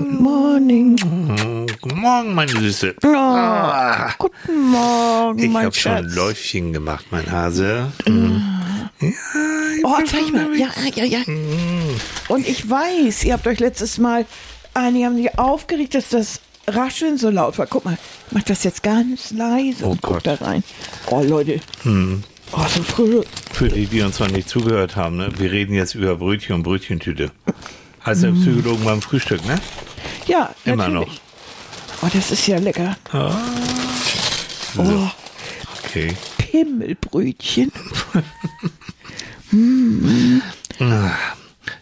Good morning. Guten Morgen, meine Süße. Oh, guten Morgen, Ich mein habe schon ein. Läufchen gemacht, mein Hase. Mhm. Ja, ich Oh, zeig mal. Ja, ja, ja. Und ich weiß, ihr habt euch letztes Mal, einige haben sich aufgeregt, dass das Rascheln so laut war. Guck mal, ich mach das jetzt ganz leise Oh und guck Gott. da rein. Oh, Leute. Oh, so früh. Für die, die uns noch nicht zugehört haben, ne? wir reden jetzt über Brötchen und Brötchentüte. Heißt der Psychologen beim Frühstück, ne? Ja, Immer natürlich. Oh, das ist ja lecker. Oh, Okay. Pimmelbrötchen.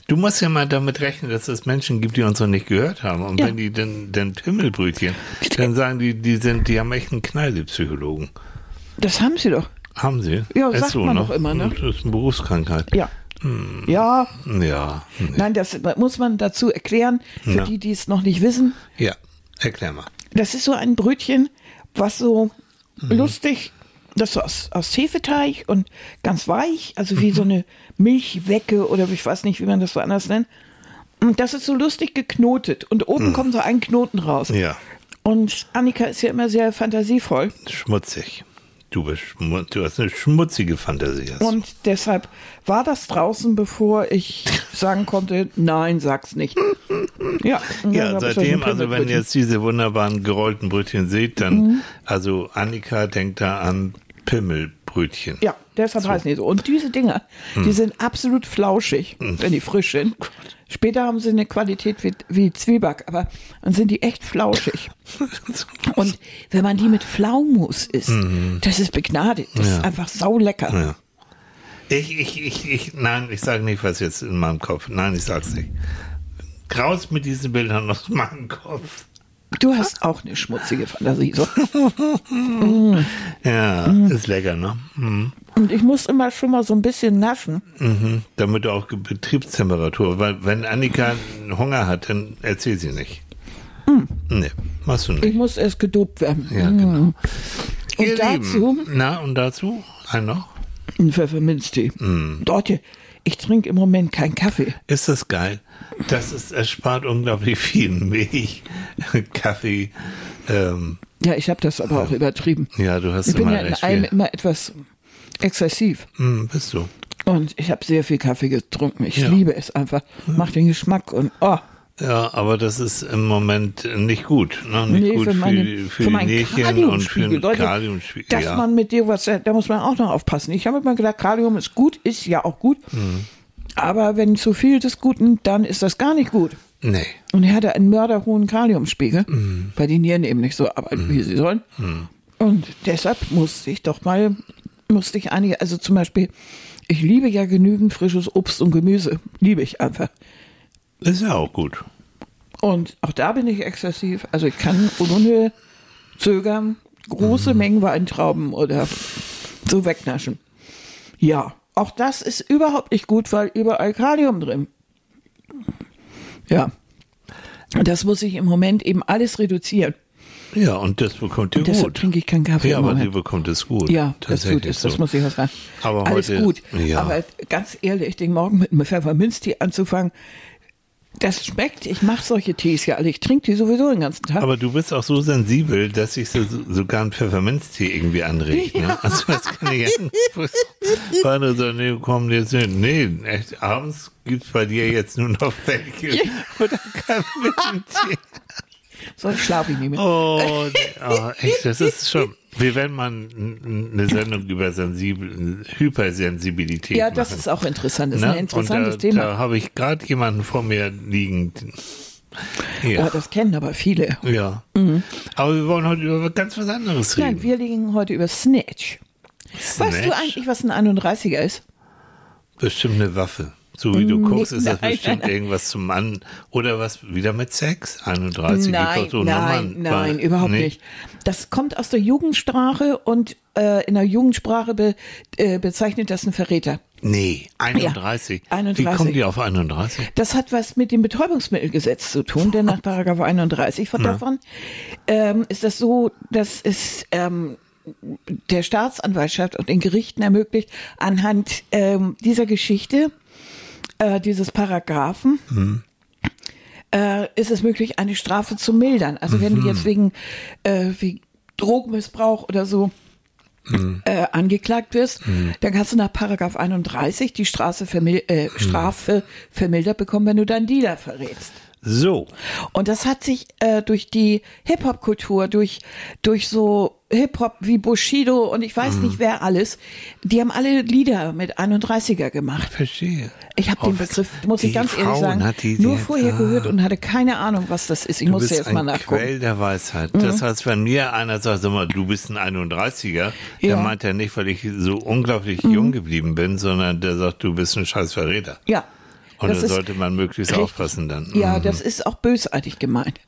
Du musst ja mal damit rechnen, dass es Menschen gibt, die uns noch nicht gehört haben. Und Ja. wenn die denn, denn Pimmelbrötchen, dann sagen die, die sind, die haben echt einen Knall, die Psychologen. Das haben sie doch. Haben sie? Ja, Ist sagt man doch immer, ne? Das ist eine Berufskrankheit. Ja. Hm. Ja, Ja. nee. nein, das muss man dazu erklären, für Ja. die, die es noch nicht wissen. Ja. Erklär mal. Das ist so ein Brötchen, was so Mhm. lustig, das ist so aus, aus Hefeteig und ganz weich, also Mhm. wie so eine Milchwecke oder ich weiß nicht, wie man das so anders nennt. Und das ist so lustig geknotet und oben kommt so ein Knoten raus. Mhm. Ja. Und Annika ist ja immer sehr fantasievoll Schmutzig. Du, bist du hast eine schmutzige Fantasie. und deshalb war das draußen, bevor ich sagen konnte, nein, sag's nicht. Ja, Ja, seitdem, also wenn ihr jetzt diese wunderbaren gerollten Brötchen seht, dann, Mhm. also Annika denkt da an Pimmelbrötchen. Ja, deshalb heißen die so. Und diese Dinger, Hm. die sind absolut flauschig, wenn die frisch sind. Später haben sie eine Qualität wie, wie Zwieback, aber dann sind die echt flauschig. Und wenn man die mit Pflaumus isst, das ist begnadet. Das ist Mhm. Ja. einfach saulecker. Ja. Ich, ich, ich, ich, nein, ich sage nicht, was jetzt in meinem Kopf. Nein, ich sag's nicht. Graus mit diesen Bildern aus meinem Kopf. Du hast auch eine schmutzige Fantasie. So. Ja, Mhm. ist lecker, ne? Mhm. Und ich muss immer schon mal so ein bisschen naschen. Mhm. Damit du auch Betriebstemperatur, weil wenn Annika Hunger hat, dann erzähl sie nicht. Nee, machst du Ich nicht. muss erst gedopt werden. Ja, genau. Und Ihr dazu Lieben, na, und dazu? Ein noch? ein Pfefferminztee. Mhm. Dort hier, ich trinke im Moment keinen Kaffee. Ist das geil? Das ist, es spart unglaublich viel Milch, Kaffee. Ähm, Ja, ich habe das aber auch übertrieben. ja, du hast Ich bin immer ja in allem immer etwas exzessiv. Hm, bist du? Und ich habe sehr viel Kaffee getrunken. Ich Ja. liebe es einfach. Macht den Geschmack und oh, Ja, aber das ist im Moment nicht gut. Ne? Nicht nee, gut für, meine, für, für die Näschen und für den Leute, Kaliumspiegel. dass Ja. man mit dir was, da muss man auch noch aufpassen. Ich habe immer gedacht, Kalium ist gut, ist ja auch gut. Mhm. Aber wenn zu viel des Guten, dann ist das gar nicht gut. nee. Und er hatte einen mörderhohen Kaliumspiegel, Mhm. weil die Nieren eben nicht so arbeiten, wie sie sollen. Und deshalb musste ich doch mal, musste ich einige, also zum Beispiel, ich liebe ja genügend frisches Obst und Gemüse. Liebe ich einfach. Ist ja auch gut. Und auch da bin ich exzessiv. Also ich kann ohne zögern große Mengen Weintrauben oder so wegnaschen. Ja, auch das ist überhaupt nicht gut, weil überall Kalium drin. Ja. Und das muss ich im Moment eben alles reduzieren. Ja, und das bekommt ihr Und deshalb gut. trinke ich keinen Kaffee Ja, aber die Moment. bekommt es gut. Ja, das tut es, das so. muss ich auch sagen. Aber Alles heute- gut. ja. Aber ganz ehrlich, den Morgen mit einem Pfefferminztee anzufangen, das schmeckt. Ich mache solche Tees ja alle. Ich trinke die sowieso den ganzen Tag. Aber du bist auch so sensibel, dass sich so, sogar ein Pfefferminztee irgendwie anregt. Ne? Also das kann ich ja Andere sagen, nee, komm jetzt nicht. Nee, echt, abends gibt's bei dir jetzt nur noch welche. Oder Pfefferminztee. so schlafe ich nicht mehr. Oh, oh, echt, das ist schon. Wir werden mal n- n- eine Sendung über Sensibel, Hypersensibilität ja, machen. das ist auch interessant. Das ist Ne? ein interessantes da, Thema. Da habe ich gerade jemanden vor mir liegen. Ja. Ja. das kennen aber viele. ja. Aber wir wollen heute über ganz was anderes reden. Nein, wir liegen heute über Snatch. Weißt du Snatch? eigentlich, was ein 31er ist? Bestimmt eine Waffe. So wie du guckst, ist das nein, bestimmt nein, irgendwas zum Mann. Oder was wieder mit Sex? 31 nein, gibt doch so nein, Nummern. nein, Weil- überhaupt nee. nicht. Das kommt aus der Jugendsprache und äh, in der Jugendsprache be, äh, bezeichnet das einen Verräter. Nee, 31. Wie 31. kommen die auf 31? Das hat was mit dem Betäubungsmittelgesetz zu tun, denn nach Paragraph 31 von davon ähm, ist das so, dass es ähm, der Staatsanwaltschaft und den Gerichten ermöglicht, anhand ähm, dieser Geschichte äh, dieses Paragraphen, Mhm. äh, ist es möglich, eine Strafe zu mildern. Also wenn du Mhm. jetzt wegen äh, wie Drogenmissbrauch oder so Mhm. äh, angeklagt wirst, dann kannst du nach Paragraph 31 die Strafe, vermil Mhm. äh, Strafe vermildert bekommen, wenn du deinen Dealer verrätst. So. Und das hat sich äh, durch die Hip-Hop-Kultur, durch, durch so Hip-Hop wie Bushido und ich weiß Mhm. nicht wer alles, die haben alle Lieder mit 31er gemacht. Verstehe. Ich habe Oh, den was- Begriff, muss ich ganz ehrlich Frauen sagen, hat die- nur die- vorher ah. gehört und hatte keine Ahnung, was das ist. Ich Du musste bist erst mal nachgucken. Mhm. Quell der Weisheit. Das heißt, wenn mir einer sagt, sag mal, du bist ein 31er, Ja. Mhm. dann meint er nicht, weil ich so unglaublich jung geblieben bin, sondern der sagt, du bist ein scheiß Verräter. Ja. Und das sollte man möglichst richtig. aufpassen dann. Ja, Mhm. das ist auch bösartig gemeint.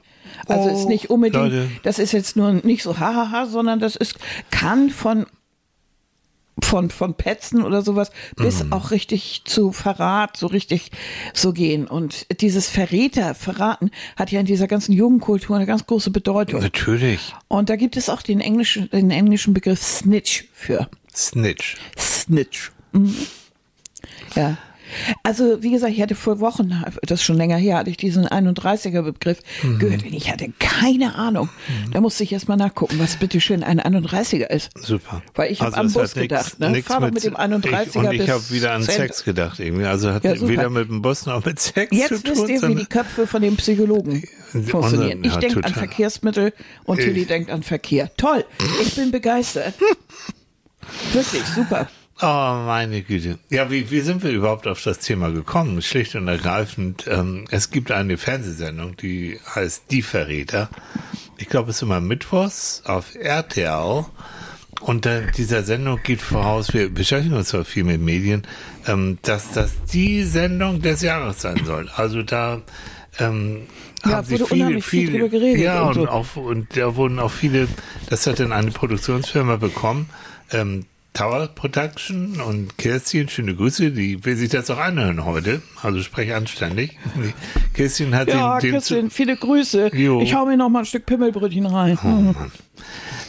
Also Oh, ist nicht unbedingt, Leute. das ist jetzt nur nicht so hahaha, sondern das ist, kann von von, von Petzen oder sowas bis Mhm. auch richtig zu Verrat, so richtig so gehen. Und dieses Verräter, Verraten hat ja in dieser ganzen Jugendkultur eine ganz große Bedeutung. Natürlich. Und da gibt es auch den englischen, den englischen Begriff Snitch für. Snitch. Snitch. Mhm. Ja. Also, wie gesagt, ich hatte vor Wochen, das ist schon länger her, hatte ich diesen 31er-Begriff Mhm. gehört und ich hatte keine Ahnung. Da musste ich erst mal nachgucken, was bitteschön ein 31er ist. Super. Weil ich hab Also am Bus hat nix- gedacht, ne? nix Fahr doch mit dem 31er ich, Und ich habe wieder an Cent- Sex gedacht irgendwie. Also hat Ja, weder mit dem Bus noch mit Sex zu Jetzt tun. wisst ihr, wie die Köpfe von den Psychologen funktionieren. ja, Ich denke an. Verkehrsmittel und Tilly denkt an Verkehr. Toll, ich bin begeistert. Wirklich, super. Oh, meine Güte. Ja, wie, wie sind wir überhaupt auf das Thema gekommen? Schlicht und ergreifend, ähm, es gibt eine Fernsehsendung, die heißt Die Verräter. Ich glaube, es ist immer mittwochs auf RTL. Und dieser Sendung geht voraus, wir beschäftigen uns zwar viel mit Medien, ähm, dass das die Sendung des Jahres sein soll. Also da ähm, Ja, haben wurde viele, viel drüber geredet ja, und und, so. auch, und da wurden auch viele, das hat dann eine Produktionsfirma bekommen, ähm, Tower Production und Kerstin, schöne Grüße, die will sich das auch anhören heute, also sprech anständig. Kerstin hat Ja, den, den Christian, viele Grüße. Jo. Ich hau mir noch mal ein Stück Pimmelbrötchen rein.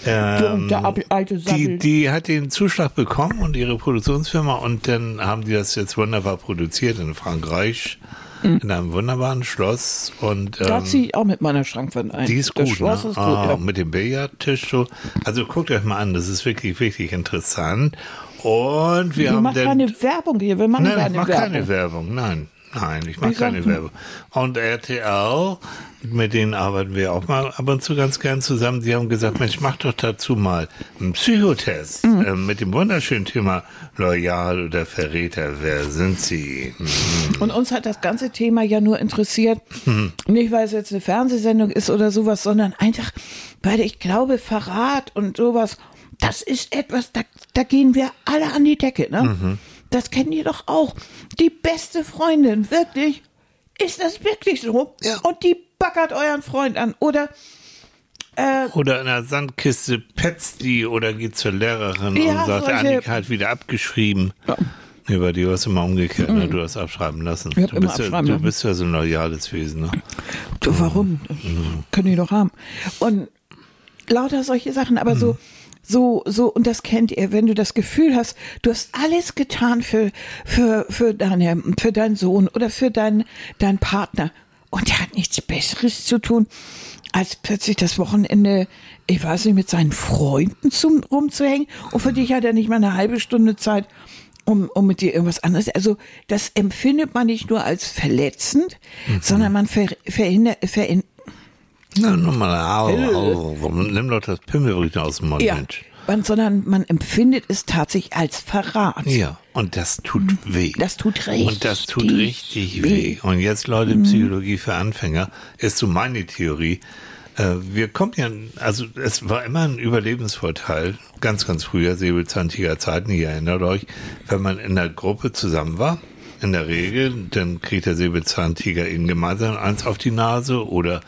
Ähm, der ab- alte die, die hat den Zuschlag bekommen und ihre Produktionsfirma und dann haben die das jetzt wunderbar produziert in Frankreich, in einem wunderbaren Schloss und Mhm. da ähm, ziehe ich auch mit meiner Schrankwand ein. Die ist das gut, Schloss ne? ist gut, ah, ja. Mit dem Billardtisch so. Also guckt euch mal an, das ist wirklich, wirklich interessant. Und wir Wir haben machen keine Werbung hier, wir machen nein, keine mach Werbung. keine Werbung, nein. Nein, ich mache keine Werbung. Und RTL, mit denen arbeiten wir auch mal ab und zu ganz gern zusammen. Die haben gesagt, Mensch, mach doch dazu mal einen Psychotest Mhm. äh, mit dem wunderschönen Thema Loyal oder Verräter. Wer sind Sie? Mhm. Und uns hat das ganze Thema ja nur interessiert, Mhm. nicht weil es jetzt eine Fernsehsendung ist oder sowas, sondern einfach, weil ich glaube, Verrat und sowas, das ist etwas, da, da gehen wir alle an die Decke, ne? Mhm. Das kennt ihr doch auch. Die beste Freundin, wirklich. Ist das wirklich so? Ja. Und die baggert euren Freund an. Oder äh, Oder in der Sandkiste petzt die oder geht zur Lehrerin Ja, und sagt, solche- Annika hat wieder abgeschrieben. Ja. Bei dir war es immer umgekehrt, ne? Du hast abschreiben lassen. Du, bist ja, abschreiben du lassen. bist ja so ein loyales Wesen, ne? Du, warum? Können die doch haben. Und lauter solche Sachen, aber so, so, so, und das kennt ihr, wenn du das Gefühl hast, du hast alles getan für, für, für deine, für deinen Sohn oder für deinen, deinen Partner. Und der hat nichts Besseres zu tun, als plötzlich das Wochenende, ich weiß nicht, mit seinen Freunden zum, rumzuhängen. Und für dich hat er nicht mal eine halbe Stunde Zeit, um, um mit dir irgendwas anderes. Also das empfindet man nicht nur als verletzend, sondern man ver, verhindert, verin, Na, nochmal, au, nimm doch das Pimmelbrötchen aus dem Mund, ja, Mensch. man, sondern man empfindet es tatsächlich als Verrat. Ja, und das tut weh. Das tut richtig Und das tut richtig weh. Und jetzt, Leute, Psychologie für Anfänger ist so meine Theorie. Äh, Wir kommen ja, also es war immer ein Überlebensvorteil, ganz, ganz früher, säbelzahntiger Zeiten, ihr erinnert euch, wenn man in der Gruppe zusammen war, in der Regel, dann kriegt der Säbelzahntiger ihn gemeinsam eins auf die Nase oder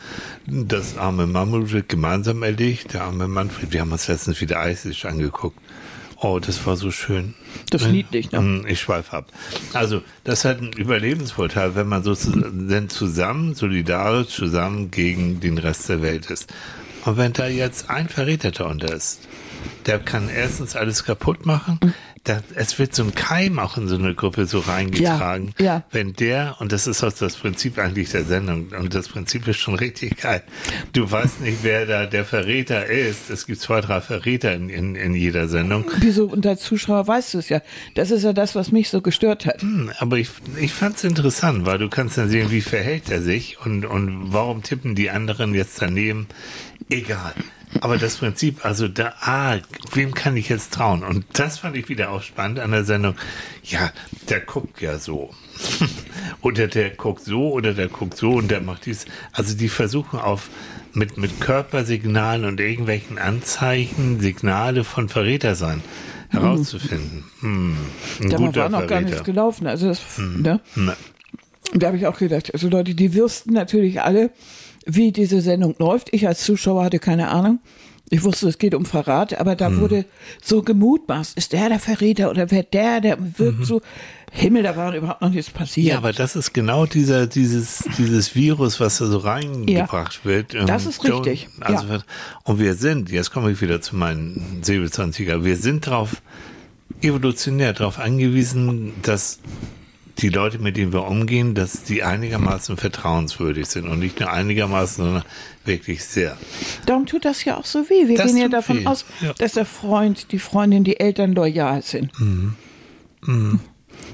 das arme Mammut wird gemeinsam erlegt, der arme Manfred, wir haben uns letztens wieder Eisisch angeguckt. Oh, das war so schön. Das ist niedlich, ne? Mm, Ich schweife ab. Also, das hat einen Überlebensvorteil, wenn man sozusagen denn zusammen, solidarisch zusammen gegen den Rest der Welt ist. Und wenn da jetzt ein Verräter unter ist, der kann erstens alles kaputt machen, da, es wird so ein Keim auch in so eine Gruppe so reingetragen. Ja, ja. Wenn der, und das ist auch das Prinzip eigentlich der Sendung, und das Prinzip ist schon richtig geil. Du weißt nicht, wer da der Verräter ist. Es gibt zwei, drei Verräter in, in, in jeder Sendung. Wieso? Und als Zuschauer weißt du es ja. Das ist ja das, was mich so gestört hat. Hm, Aber ich, ich fand es interessant, weil du kannst dann sehen, wie verhält er sich und, und warum tippen die anderen jetzt daneben. Egal. Aber das Prinzip, also da, ah, wem kann ich jetzt trauen? Und das fand ich wieder auch spannend an der Sendung. Ja, der guckt ja so. oder der guckt so oder der guckt so und der macht dies. Also die versuchen auf mit, mit Körpersignalen und irgendwelchen Anzeichen Signale von Verräter sein herauszufinden. Hm, ein Da war noch gar Verräter. nichts gelaufen. Also das, ne? Na, Und da habe ich auch gedacht, also Leute, die wüssten natürlich alle, wie diese Sendung läuft. Ich als Zuschauer hatte keine Ahnung. Ich wusste, es geht um Verrat, aber da wurde so gemutmaßt, ist der der Verräter oder wer der, der wirkt so. Himmel, da war überhaupt noch nichts passiert. Mhm. Ja, aber das ist genau dieser, dieses, dieses Virus, was da so reingebracht wird. Ähm, Das ist richtig, Also, ja. Und wir sind, jetzt komme ich wieder zu meinen Säbelzahntiger, wir sind darauf evolutionär darauf angewiesen, dass die Leute, mit denen wir umgehen, dass die einigermaßen vertrauenswürdig sind und nicht nur einigermaßen, sondern wirklich sehr. Darum tut das ja auch so weh. Wir Das gehen ja davon weh, aus, ja. dass der Freund, die Freundin, die Eltern loyal sind. Mhm.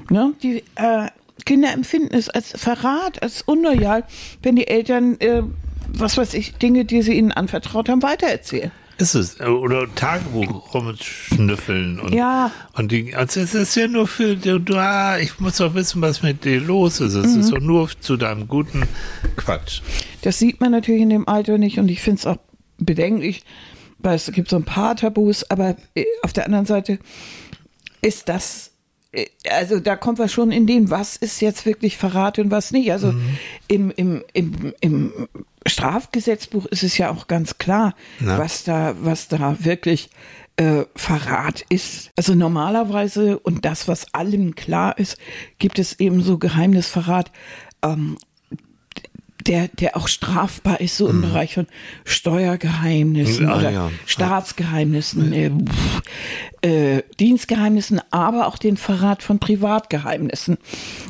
Ne? Die äh, Kinder empfinden es als Verrat, als unloyal, wenn die Eltern, äh, was weiß ich, Dinge, die sie ihnen anvertraut haben, weitererzählen. Ist es. Oder Tagebuch rumschnüffeln und, Ja. und die, also es ist ja nur für, du, ah, ich muss doch wissen, was mit dir los ist. Es Mhm. ist doch nur zu deinem guten Quatsch. Das sieht man natürlich in dem Alter nicht und ich finde es auch bedenklich, weil es gibt so ein paar Tabus, aber äh, auf der anderen Seite ist das, äh, also da kommt was schon in dem, was ist jetzt wirklich Verrat und was nicht. Also im, im, im, im Strafgesetzbuch ist es ja auch ganz klar, Na? was da, was da wirklich äh, Verrat ist. Also normalerweise, und das, was allen klar ist, gibt es eben so Geheimnisverrat, ähm, der, der auch strafbar ist, so im Bereich von Steuergeheimnissen Ah, oder ja. Staatsgeheimnissen, äh, pff, äh, Dienstgeheimnissen, aber auch den Verrat von Privatgeheimnissen.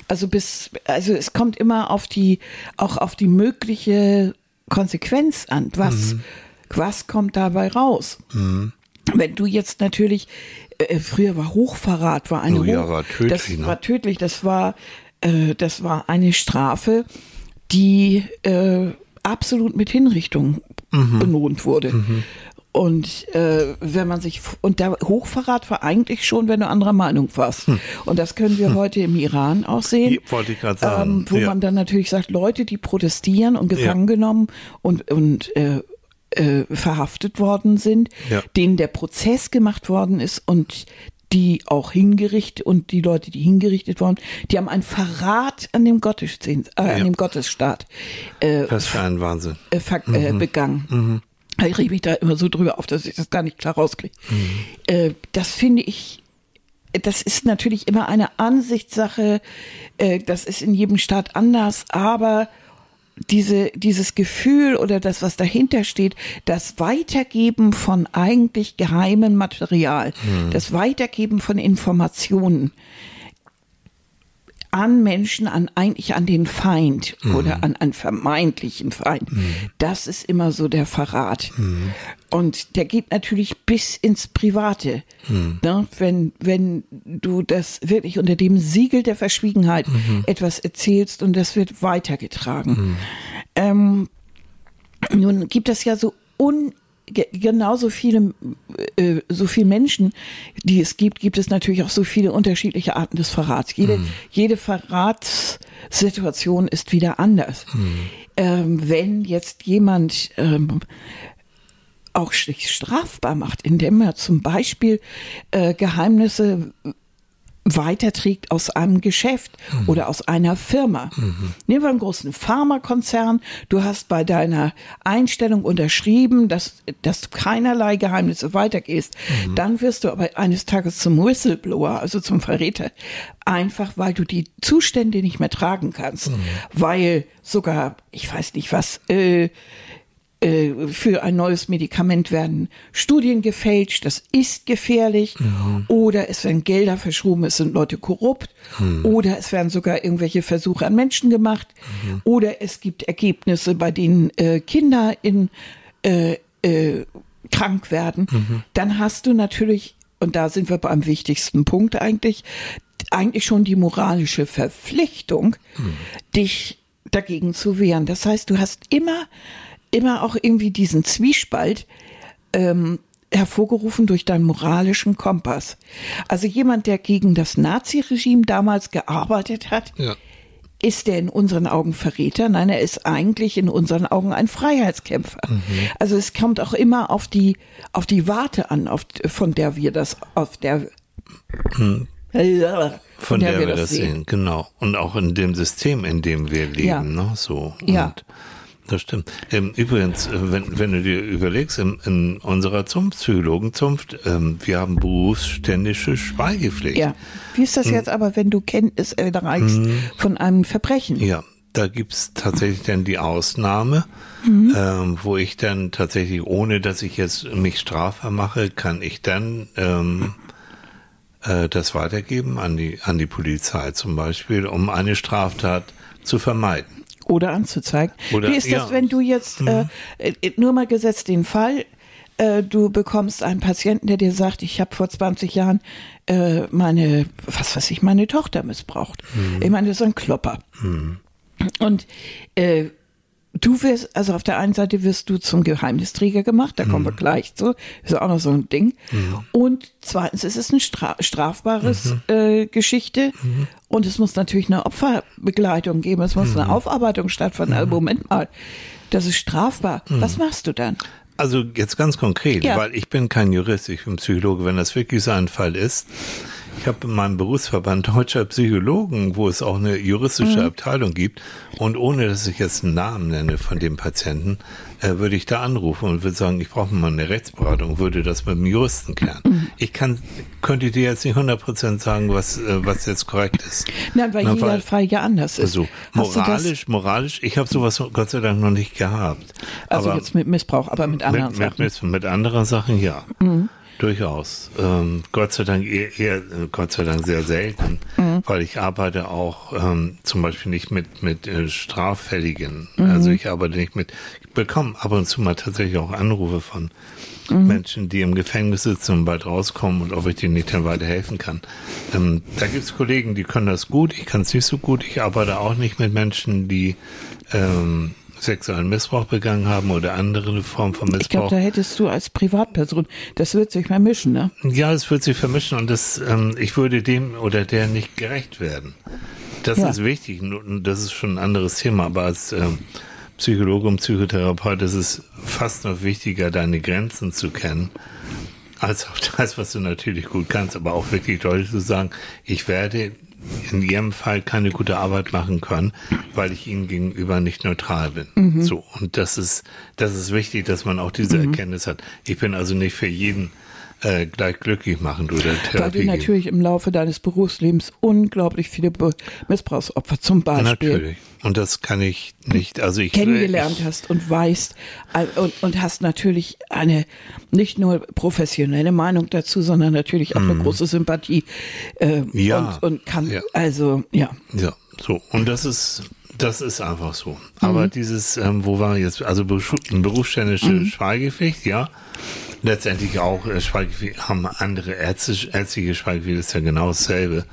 Also bis, also es kommt immer auf die, auch auf die mögliche Konsequenz an. Was, Mhm. was kommt dabei raus? Wenn du jetzt natürlich, äh, früher war Hochverrat, war eine Oh ja, war tödlich, das ne? war tödlich, das war, äh, das war eine Strafe, die äh, absolut mit Hinrichtung Mhm. belohnt wurde. Und äh, wenn man sich und der Hochverrat war eigentlich schon, wenn du anderer Meinung warst. Und das können wir heute im Iran auch sehen. Ja, wollte ich gerade sagen. Ähm, wo Ja. man dann natürlich sagt, Leute, die protestieren und gefangen genommen und, und äh, äh, verhaftet worden sind, Ja. denen der Prozess gemacht worden ist und die auch hingerichtet und die Leute, die hingerichtet wurden, die haben einen Verrat an dem Gottesdienst, äh, Ja. an dem Gottesstaat äh, Was für ein Wahnsinn. äh, äh, begangen. Ich reg mich da immer so drüber auf, dass ich das gar nicht klar rauskriege. Äh, das finde ich, das ist natürlich immer eine Ansichtssache. Äh, das ist in jedem Staat anders, aber diese, dieses Gefühl oder das, was dahinter steht, das Weitergeben von eigentlich geheimem Material, das Weitergeben von Informationen, an Menschen, an eigentlich an den Feind oder an einen vermeintlichen Feind. Das ist immer so der Verrat. Und der geht natürlich bis ins Private. Ne? Wenn, wenn du das wirklich unter dem Siegel der Verschwiegenheit etwas erzählst und das wird weitergetragen. Ähm, nun gibt es ja so un genauso viele äh, so viele Menschen, die es gibt, gibt es natürlich auch so viele unterschiedliche Arten des Verrats. Jede jede Verratssituation ist wieder anders. Ähm, wenn jetzt jemand ähm, auch sich strafbar macht, indem er zum Beispiel äh, Geheimnisse weiterträgt aus einem Geschäft oder aus einer Firma. Nehmen wir einen großen Pharmakonzern. Du hast bei deiner Einstellung unterschrieben, dass, dass du keinerlei Geheimnisse weitergehst. Dann wirst du aber eines Tages zum Whistleblower, also zum Verräter. Einfach, weil du die Zustände nicht mehr tragen kannst. Weil sogar, ich weiß nicht was, äh, äh, für ein neues Medikament werden Studien gefälscht, das ist gefährlich, Mhm. oder es werden Gelder verschoben, es sind Leute korrupt, Mhm. oder es werden sogar irgendwelche Versuche an Menschen gemacht, Mhm. oder es gibt Ergebnisse, bei denen äh, Kinder in äh, äh, krank werden, Mhm. dann hast du natürlich, und da sind wir beim wichtigsten Punkt eigentlich, eigentlich schon die moralische Verpflichtung, dich dagegen zu wehren. Das heißt, du hast immer, immer auch irgendwie diesen Zwiespalt ähm, hervorgerufen durch deinen moralischen Kompass. Also jemand, der gegen das Naziregime damals gearbeitet hat, Ja. ist der in unseren Augen Verräter? Nein, er ist eigentlich in unseren Augen ein Freiheitskämpfer. Also es kommt auch immer auf die, auf die Warte an, auf, von der wir das, auf der, Von, der, wir das sehen. genau. Und auch in dem System, in dem wir leben, Ja. ne? So. Ja. Das stimmt. Ähm, übrigens, äh, wenn, wenn du dir überlegst, in, in unserer Zunft, Psychologenzunft, ähm, wir haben berufsständische Schweigepflicht. Ja. Wie ist das jetzt aber, wenn du Kenntnis erreichst von einem Verbrechen? Ja, da gibt's tatsächlich dann die Ausnahme, ähm, wo ich dann tatsächlich, ohne dass ich jetzt mich strafbar mache, kann ich dann ähm, äh, das weitergeben an die, an die Polizei zum Beispiel, um eine Straftat zu vermeiden. Oder anzuzeigen. Oder- Wie ist das, ja. Mhm. wenn du jetzt, äh, äh, nur mal gesetzt den Fall, äh, du bekommst einen Patienten, der dir sagt, ich habe vor 20 Jahren äh, meine, was weiß ich, meine Tochter missbraucht. Mhm. Ich meine, das ist ein Klopper. Und äh, du wirst, also auf der einen Seite wirst du zum Geheimnisträger gemacht, da Mhm. kommen wir gleich zu, ist auch noch so ein Ding. Und zweitens ist es eine Stra strafbares Mhm. äh, Geschichte und es muss natürlich eine Opferbegleitung geben, es muss Mhm. eine Aufarbeitung stattfinden. Also Moment mal, das ist strafbar. Mhm. Was machst du dann? Also jetzt ganz konkret, Ja. weil ich bin kein Jurist, ich bin Psychologe. Wenn das wirklich so ein Fall ist, ich habe in meinem Berufsverband deutscher Psychologen, wo es auch eine juristische Abteilung gibt, und ohne dass ich jetzt einen Namen nenne von dem Patienten, äh, würde ich da anrufen und würde sagen, ich brauche mal eine Rechtsberatung, würde das mit dem Juristen klären. Ich kann, könnte dir jetzt nicht 100% sagen, was, äh, was jetzt korrekt ist. Nein, weil Na, jeder weil- Fall ja anders ist. Also moralisch, moralisch, ich habe sowas Gott sei Dank noch nicht gehabt. Also Aber- jetzt mit Missbrauch, aber mit anderen mit, Sachen. Mhm. Mit, mit, mit anderen Sachen, ja. Durchaus. Ähm, Gott sei Dank eher, eher, Gott sei Dank sehr selten, Mhm. weil ich arbeite auch ähm, zum Beispiel nicht mit, mit äh, Straffälligen. Mhm. Also ich arbeite nicht mit, ich bekomme ab und zu mal tatsächlich auch Anrufe von Mhm. Menschen, die im Gefängnis sitzen und bald rauskommen und ob ich denen nicht dann weiterhelfen kann. Ähm, da gibt's Kollegen, die können das gut, ich kann es nicht so gut. Ich arbeite auch nicht mit Menschen, die ähm, sexuellen Missbrauch begangen haben oder andere Form von Ich glaube, Missbrauch. da hättest du als Privatperson, das wird sich mal mischen, ne? Ja, es wird sich vermischen und das, ähm, ich würde dem oder der nicht gerecht werden. Das Ja. ist wichtig, das ist schon ein anderes Thema, aber als ähm, Psychologe und Psychotherapeut ist es fast noch wichtiger, deine Grenzen zu kennen, als auch das, was du natürlich gut kannst, aber auch wirklich deutlich zu sagen, ich werde in jedem Fall keine gute Arbeit machen können, weil ich ihnen gegenüber nicht neutral bin. Mhm. So. Und das ist, das ist wichtig, dass man auch diese Erkenntnis hat. Ich bin also nicht für jeden äh, gleich glücklich machen oder Weil Therapie du geben. natürlich im Laufe deines Berufslebens unglaublich viele Be Missbrauchsopfer zum Beispiel Natürlich. Und das kann ich nicht, also ich kennengelernt ich, hast und weißt und, und hast natürlich eine nicht nur professionelle Meinung dazu, sondern natürlich auch eine große Sympathie äh, Mhm. Ja. und, und kann Ja. also ja Ja, so. Und das ist, das ist einfach so. Aber Mhm. dieses, ähm, wo war jetzt, also Beruf- berufsständische Mhm. Schweigepflicht, ja. Letztendlich auch äh, haben andere ärztliche, ärztliche Schweigepflicht, ist ja genau dasselbe.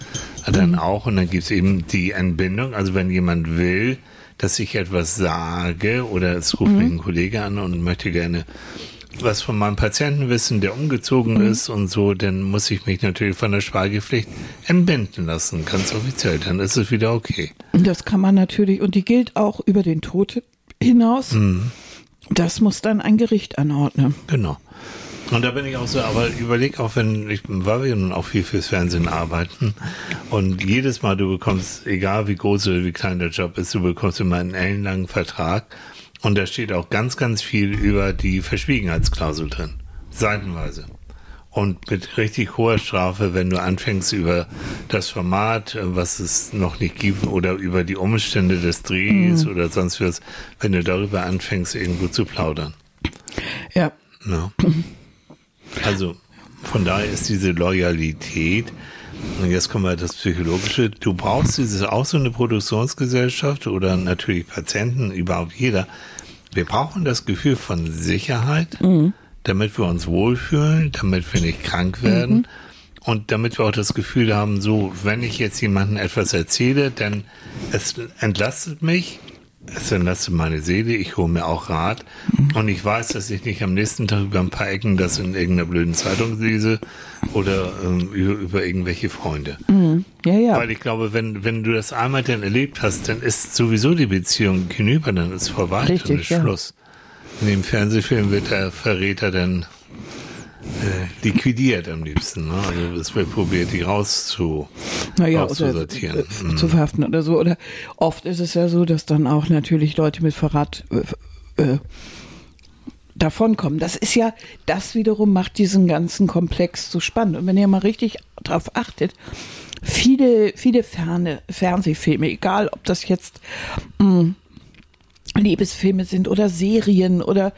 Dann Mhm. auch, und dann gibt's eben die Entbindung, also wenn jemand will, dass ich etwas sage, oder es ruft Mhm. mich ein Kollege an und möchte gerne was von meinem Patienten wissen, der umgezogen Mhm. ist und so, dann muss ich mich natürlich von der Schweigepflicht entbinden lassen, ganz offiziell. Dann ist es wieder okay. Und das kann man natürlich, und die gilt auch über den Tod hinaus. Mhm. Das muss dann ein Gericht anordnen. Genau. Und da bin ich auch so, aber überleg auch, wenn, ich, weil wir nun auch viel fürs Fernsehen arbeiten und jedes Mal du bekommst, egal wie groß oder wie klein der Job ist, du bekommst immer einen ellenlangen Vertrag und da steht auch ganz, ganz viel über die Verschwiegenheitsklausel drin. Seitenweise. Und mit richtig hoher Strafe, wenn du anfängst über das Format, äh, was es noch nicht gibt, oder über die Umstände des Drehs mhm. oder sonst was, wenn du darüber anfängst, irgendwo zu plaudern. Ja. ja. Also von daher ist diese Loyalität, und jetzt kommen wir das Psychologische, du brauchst dieses auch so eine Produktionsgesellschaft oder natürlich Patienten, überhaupt jeder. Wir brauchen das Gefühl von Sicherheit. Mhm damit wir uns wohlfühlen, damit wir nicht krank werden. Mhm. Und damit wir auch das Gefühl haben, so, wenn ich jetzt jemandem etwas erzähle, dann es entlastet mich, es entlastet meine Seele, ich hole mir auch Rat. Mhm. Und ich weiß, dass ich nicht am nächsten Tag über ein paar Ecken das in irgendeiner blöden Zeitung lese oder ähm, über, über, irgendwelche Freunde. Mhm. Ja, ja. Weil ich glaube, wenn, wenn du das einmal dann erlebt hast, dann ist sowieso die Beziehung hinüber, dann ist vorbei, Richtig, dann ist ja. In dem Fernsehfilm wird der Verräter dann äh, liquidiert am liebsten. Ne? Also es wird probiert, die rauszu, naja, rauszusortieren. Oder, äh, mhm. zu verhaften oder so. Oder oft ist es ja so, dass dann auch natürlich Leute mit Verrat äh, äh, davonkommen. Das ist ja, das wiederum macht diesen ganzen Komplex so spannend. Und wenn ihr mal richtig darauf achtet, viele, viele ferne Fernsehfilme, egal ob das jetzt mh, mm, Liebesfilme sind oder Serien oder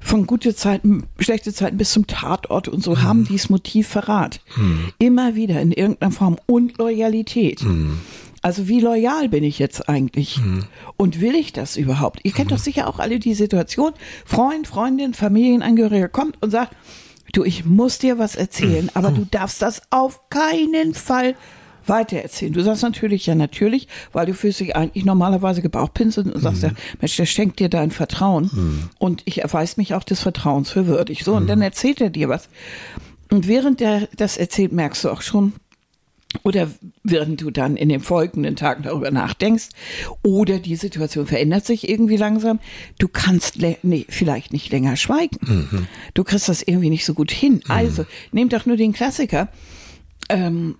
von gute Zeiten, schlechte Zeiten bis zum Tatort und so mhm. haben dieses Motiv Verrat. Mhm. Immer wieder in irgendeiner Form und Loyalität. Mhm. Also wie loyal bin ich jetzt eigentlich? Mhm. Und will ich das überhaupt? Ihr kennt doch mhm. sicher auch alle die Situation. Freund, Freundin, Familienangehöriger kommt und sagt, du, ich muss dir was erzählen, mhm. aber du darfst das auf keinen Fall weitererzählen. Du sagst natürlich, ja natürlich, weil du fühlst dich eigentlich normalerweise gebauchpinselt und sagst mhm. ja, Mensch, der schenkt dir dein Vertrauen mhm. und ich erweise mich auch des Vertrauens für würdig. So, und mhm. dann erzählt er dir was. Und während er das erzählt, merkst du auch schon, oder während du dann in den folgenden Tagen darüber nachdenkst oder die Situation verändert sich irgendwie langsam, du kannst nee, vielleicht nicht länger schweigen. Mhm. Du kriegst das irgendwie nicht so gut hin. Mhm. Also, nehmt doch nur den Klassiker. Ähm,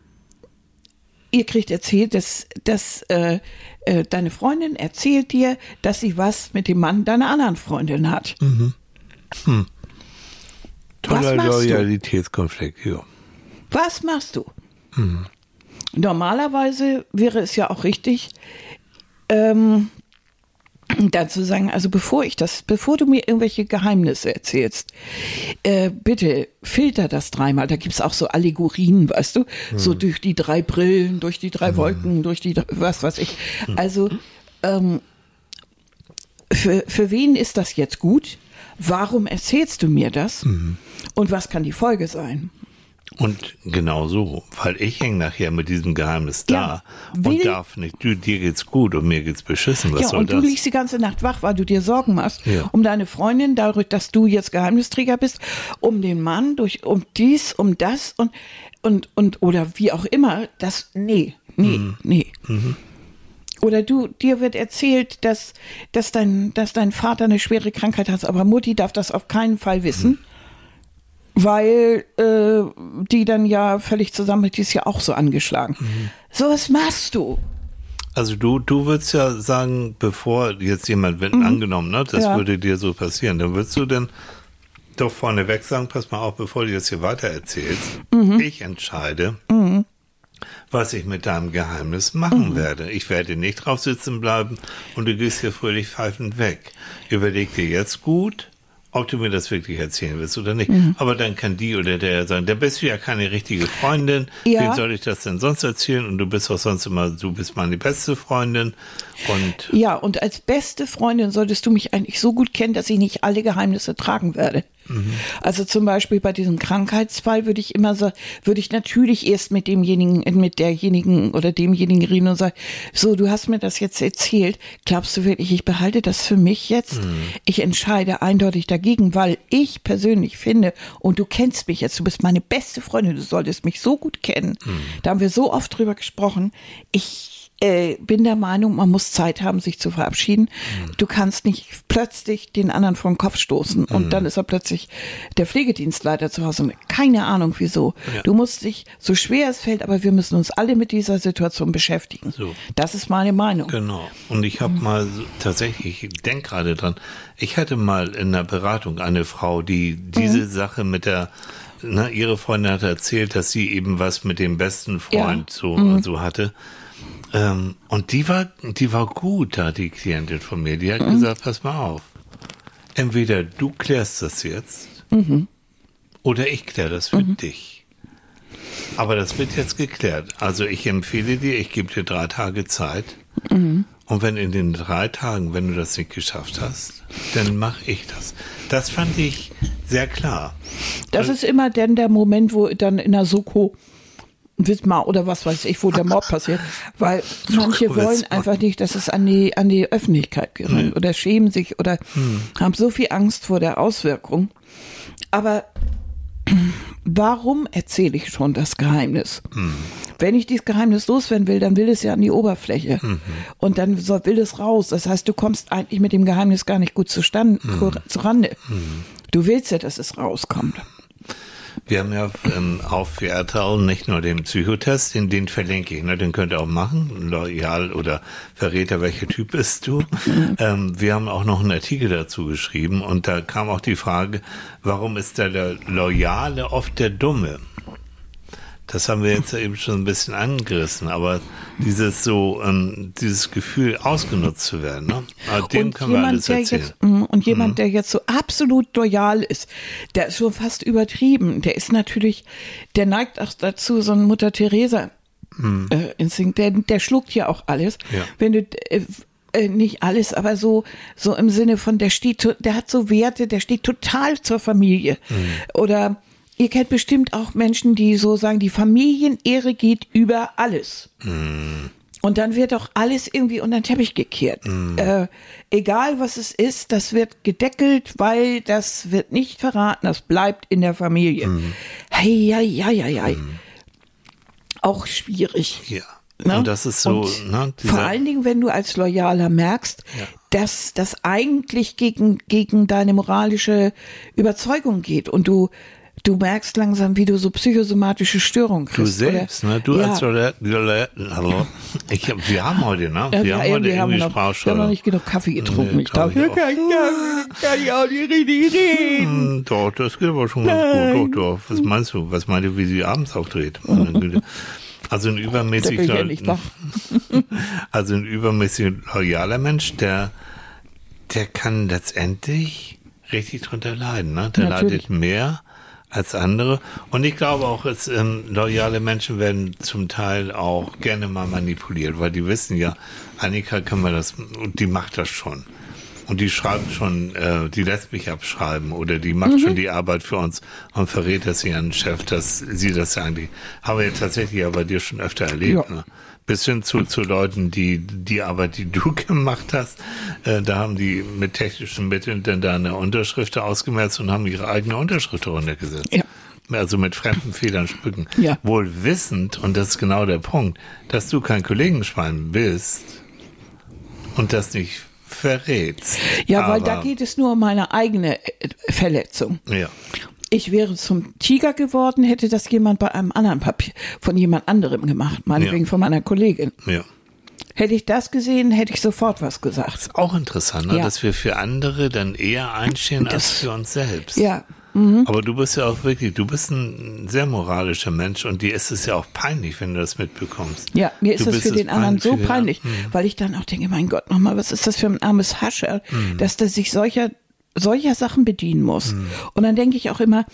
ihr kriegt erzählt, dass, dass äh, äh, deine Freundin erzählt dir, dass sie was mit dem Mann deiner anderen Freundin hat. Mhm. Hm. Toller Loyalitätskonflikt, ja. Was machst du? Mhm. Normalerweise wäre es ja auch richtig, ähm, dann zu sagen, also bevor ich das, bevor du mir irgendwelche Geheimnisse erzählst, äh, bitte filter das dreimal. Da gibt's auch so Allegorien, weißt du, hm. so durch die drei Brillen, durch die drei hm. Wolken, durch die, was weiß ich. Hm. Also ähm, für, für wen ist das jetzt gut? Warum erzählst du mir das? Mhm. Und was kann die Folge sein? Und genau so, weil ich hänge nachher mit diesem Geheimnis da ja, und darf nicht, du, dir geht's gut und mir geht's beschissen. Was ja, soll und das? du liegst die ganze Nacht wach, weil du dir Sorgen machst ja. um deine Freundin, dadurch, dass du jetzt Geheimnisträger bist, um den Mann, durch, um dies, um das und, und, und, oder wie auch immer, das, nee, nee, mhm. nee. Mhm. Oder du, dir wird erzählt, dass, dass dein, dass dein Vater eine schwere Krankheit hat, aber Mutti darf das auf keinen Fall wissen. Mhm weil äh, die dann ja völlig zusammen, die ist ja auch so angeschlagen. Mhm. So was machst du. Also du, du würdest ja sagen, bevor jetzt jemand, wenn mhm. angenommen, ne, das ja. würde dir so passieren, dann würdest du denn doch vorneweg sagen, pass mal auf, bevor du jetzt hier weiter erzählst, mhm. ich entscheide, mhm. was ich mit deinem Geheimnis machen mhm. werde. Ich werde nicht drauf sitzen bleiben und du gehst hier fröhlich pfeifend weg. Überleg dir jetzt gut, ob du mir das wirklich erzählen willst oder nicht. Mhm. Aber dann kann die oder der sagen, da bist du ja keine richtige Freundin. Ja. Wem soll ich das denn sonst erzählen? Und du bist auch sonst immer, du bist meine beste Freundin. Und ja, und als beste Freundin solltest du mich eigentlich so gut kennen, dass ich nicht alle Geheimnisse tragen werde. Mhm. Also zum Beispiel bei diesem Krankheitsfall würde ich immer so, würde ich natürlich erst mit demjenigen, mit derjenigen oder demjenigen reden und sagen, so, du hast mir das jetzt erzählt. Glaubst du wirklich, ich behalte das für mich jetzt? Mhm. Ich entscheide eindeutig dagegen, weil ich persönlich finde, und du kennst mich jetzt, du bist meine beste Freundin, du solltest mich so gut kennen. Mhm. Da haben wir so oft drüber gesprochen. Ich äh, bin der Meinung, man muss Zeit haben, sich zu verabschieden. Mhm. Du kannst nicht plötzlich den anderen vom Kopf stoßen und mhm. dann ist er plötzlich der Pflegedienstleiter zu Hause. Keine Ahnung wieso. Ja. Du musst dich, so schwer es fällt, aber wir müssen uns alle mit dieser Situation beschäftigen. So. Das ist meine Meinung. Genau. Und ich habe mhm. mal tatsächlich, ich denke gerade dran, ich hatte mal in der Beratung eine Frau, die diese mhm. Sache mit der na, ihre Freundin hat erzählt, dass sie eben was mit dem besten Freund Ja. so, so hatte. Ähm, und die war, die war gut da, die Klientin von mir. Die hat gesagt, pass mal auf. Entweder du klärst das jetzt oder ich kläre das für dich. Aber das wird jetzt geklärt. Also ich empfehle dir, ich gebe dir drei Tage Zeit. Und wenn in den drei Tagen, wenn du das nicht geschafft hast, dann mache ich das. Das fand ich sehr klar. Das ist immer dann der Moment, wo dann in der Soko Wismar oder was weiß ich, wo der Mord passiert. Weil manche wollen einfach nicht, dass es an die, an die Öffentlichkeit gerät oder schämen sich oder haben so viel Angst vor der Auswirkung. Aber warum erzähle ich schon das Geheimnis? Wenn ich dieses Geheimnis loswerden will, dann will es ja an die Oberfläche. Und dann will es raus. Das heißt, du kommst eigentlich mit dem Geheimnis gar nicht gut zustande, zurande. Du willst ja, dass es rauskommt. Wir haben ja ähm, auf RTL nicht nur den Psychotest, den, den verlinke ich, ne, den könnt ihr auch machen, loyal oder Verräter, welcher Typ bist du? Ähm, wir haben auch noch einen Artikel dazu geschrieben und da kam auch die Frage, warum ist der, der Loyale oft der Dumme? Das haben wir jetzt ja eben schon ein bisschen angerissen, aber dieses so, ähm, dieses Gefühl ausgenutzt zu werden, ne? Aber dem können wir alles der erzählen. jetzt, mm, und jemand, der jetzt so absolut loyal ist, der ist schon fast übertrieben. Der ist natürlich, der neigt auch dazu, so ein Mutter Teresa äh, Instinkt. Der, der schluckt ja auch alles. Ja. Wenn du äh, äh, nicht alles, aber so so im Sinne von der steht, der hat so Werte, der steht total zur Familie. Oder ihr kennt bestimmt auch Menschen, die so sagen, die Familienehre geht über alles. Und dann wird auch alles irgendwie unter den Teppich gekehrt. Äh, egal was es ist, das wird gedeckelt, weil das wird nicht verraten, das bleibt in der Familie. Hey, ja, ja, ja, ja. Auch schwierig. Ja. Ne? Und das ist so, Und ne, vor allen Dingen, wenn du als Loyaler merkst, Ja. dass das eigentlich gegen, gegen deine moralische Überzeugung geht und du, du merkst langsam, wie du so psychosomatische Störungen Du kriegst. selbst, oder, ne? Du ja, als hallo. Ich hab, wir haben heute, ne? ja, Wir haben heute irgendwie haben irgendwie noch, wir haben noch nicht genug Kaffee getrunken. Nee, ich glaube, glaub ich hier kann, kann, kann ich auch nicht richtig reden. Hm, Doch, das geht aber schon ganz gut. Doch, doch. Was meinst du? Was meint ihr, wie sie abends Güte. Also ein übermäßig, ich ja lo- also ein übermäßig loyaler Mensch, der, der kann letztendlich richtig drunter leiden, ne? Der Natürlich. leidet mehr als andere. Und ich glaube auch, es, ähm, loyale Menschen werden zum Teil auch gerne mal manipuliert, weil die wissen ja, Annika kann man das, und die macht das schon. Und die schreibt schon, äh, die lässt mich abschreiben oder die macht schon die Arbeit für uns und verrät das ihren Chef, dass sie das ja eigentlich, haben wir ja tatsächlich ja bei dir schon öfter erlebt, Ja. ne? Bis hin zu, zu Leuten, die die Arbeit, die du gemacht hast, äh, da haben die mit technischen Mitteln dann da eine Unterschrift ausgemerzt und haben ihre eigene Unterschrift darunter gesetzt. Ja. Also mit fremden Federn schmücken. Ja. Wohl wissend, und das ist genau der Punkt, dass du kein Kollegenschwein bist und das nicht verrätst. Ja, weil da Aber- geht es nur um meine eigene äh, Verletzung. Ja. Ich wäre zum Tiger geworden, hätte das jemand bei einem anderen Papier von jemand anderem gemacht, meinetwegen Ja. von meiner Kollegin. Ja. Hätte ich das gesehen, hätte ich sofort was gesagt. Auch interessant, ne? Ja. dass wir für andere dann eher einstehen als Das- für uns selbst. Ja, Aber du bist ja auch wirklich, du bist ein sehr moralischer Mensch und dir ist es ja auch peinlich, wenn du das mitbekommst. ja, mir ist das bist für es den anderen so den peinlich, anderen. Hm. weil ich dann auch denke, mein Gott, nochmal, was ist das für ein armes Hascher, Hm. dass der sich solcher, solcher Sachen bedienen muss. Hm. Und dann denke ich auch immer,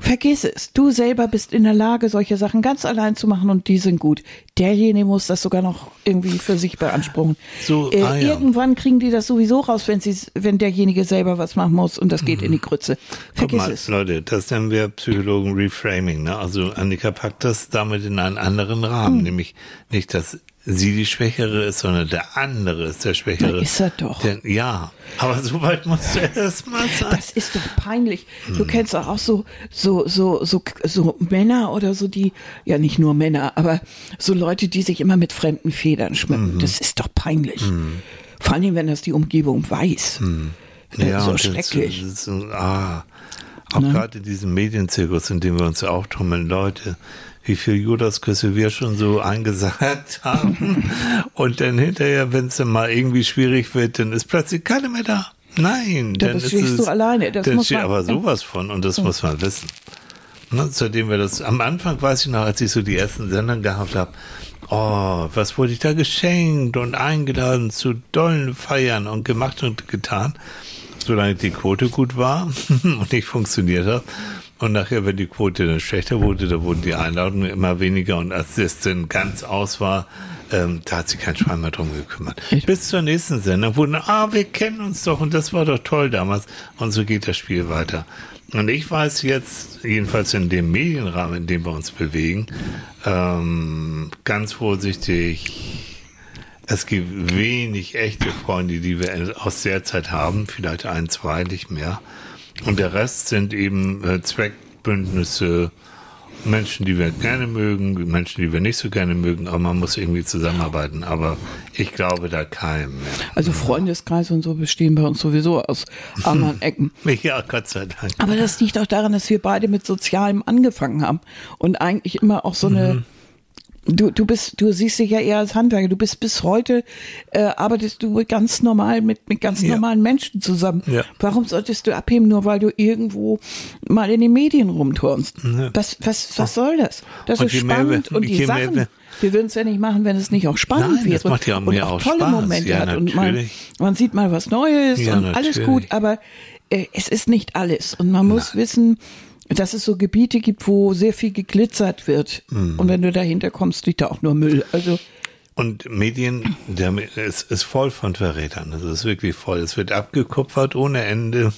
vergiss es, du selber bist in der Lage, solche Sachen ganz allein zu machen und die sind gut. Derjenige muss das sogar noch irgendwie für sich beanspruchen. So, äh, ah ja. Irgendwann kriegen die das sowieso raus, wenn sie, wenn derjenige selber was machen muss und das geht in die Krütze. Guck Vergiss mal, es. Leute, das nennen wir Psychologen Reframing. Ne? Also Annika packt das damit in einen anderen Hm. Rahmen, nämlich nicht, dass sie die Schwächere ist, sondern der andere ist der Schwächere. Na, ist er doch. Denn, ja, aber so weit musst du erst mal sein. Das ist doch peinlich. Hm. Du kennst doch auch so, so, so, so, so Männer oder so, die, ja nicht nur Männer, aber so Leute, die sich immer mit fremden Federn schmücken. Mhm. Das ist doch peinlich. Vor allem, wenn das die Umgebung weiß. Äh, so und das- schrecklich. Ist so, ah, auch gerade in diesem Medienzirkus, in dem wir uns ja auch tummeln, Leute, wie viel Judasküsse wir schon so eingesagt haben. und dann hinterher, wenn es dann mal irgendwie schwierig wird, dann ist plötzlich keiner mehr da. Nein, Da dann ist stehst es, du alleine, das dann muss steht man- aber sowas von und das muss man wissen. Ne, seitdem wir das, am Anfang weiß ich noch, als ich so die ersten Sender gehabt habe, oh, was wurde ich da geschenkt und eingeladen zu dollen Feiern und gemacht und getan, solange die Quote gut war und nicht funktioniert hat. Und nachher, wenn die Quote dann schlechter wurde, da wurden die Einladungen immer weniger und als es dann ganz aus war, ähm, da hat sich kein Schwein mehr drum gekümmert. Echt? Bis zur nächsten Sendung wurden, ah, wir kennen uns doch und das war doch toll damals. Und so geht das Spiel weiter. Und ich weiß jetzt, jedenfalls in dem Medienrahmen, in dem wir uns bewegen, ähm, ganz vorsichtig, es gibt wenig echte Freunde, die wir aus der Zeit haben, vielleicht ein, zwei, nicht mehr. Und der Rest sind eben äh, Zweckbündnisse, Menschen, die wir gerne mögen, Menschen, die wir nicht so gerne mögen, aber man muss irgendwie zusammenarbeiten. Aber ich glaube da keinem mehr. Also Freundeskreise und so bestehen bei uns sowieso aus anderen Ecken. Ja, Gott sei Dank. Aber das liegt auch daran, dass wir beide mit Sozialem angefangen haben und eigentlich immer auch so eine Du, du bist, du siehst dich ja eher als Handwerker. Du bist bis heute, äh, arbeitest du ganz normal mit, mit ganz Ja. normalen Menschen zusammen. Ja. Warum solltest du abheben, nur weil du irgendwo mal in den Medien rumturnst? Was, was, was soll das? Das Und ist spannend wir- und die Sachen, wir- wir würden es ja nicht machen, wenn es nicht auch spannend Nein, wäre. das macht ja und auch auch tolle Spaß. Momente Ja, hat und man, man sieht mal was Neues Ja, und alles natürlich. gut, aber äh, es ist nicht alles und man muss wissen, dass es so Gebiete gibt, wo sehr viel geglitzert wird. Mhm. Und wenn du dahinter kommst, liegt da auch nur Müll. Also Und Medien, der, es ist voll von Verrätern. Es ist wirklich voll. Es wird abgekupfert ohne Ende.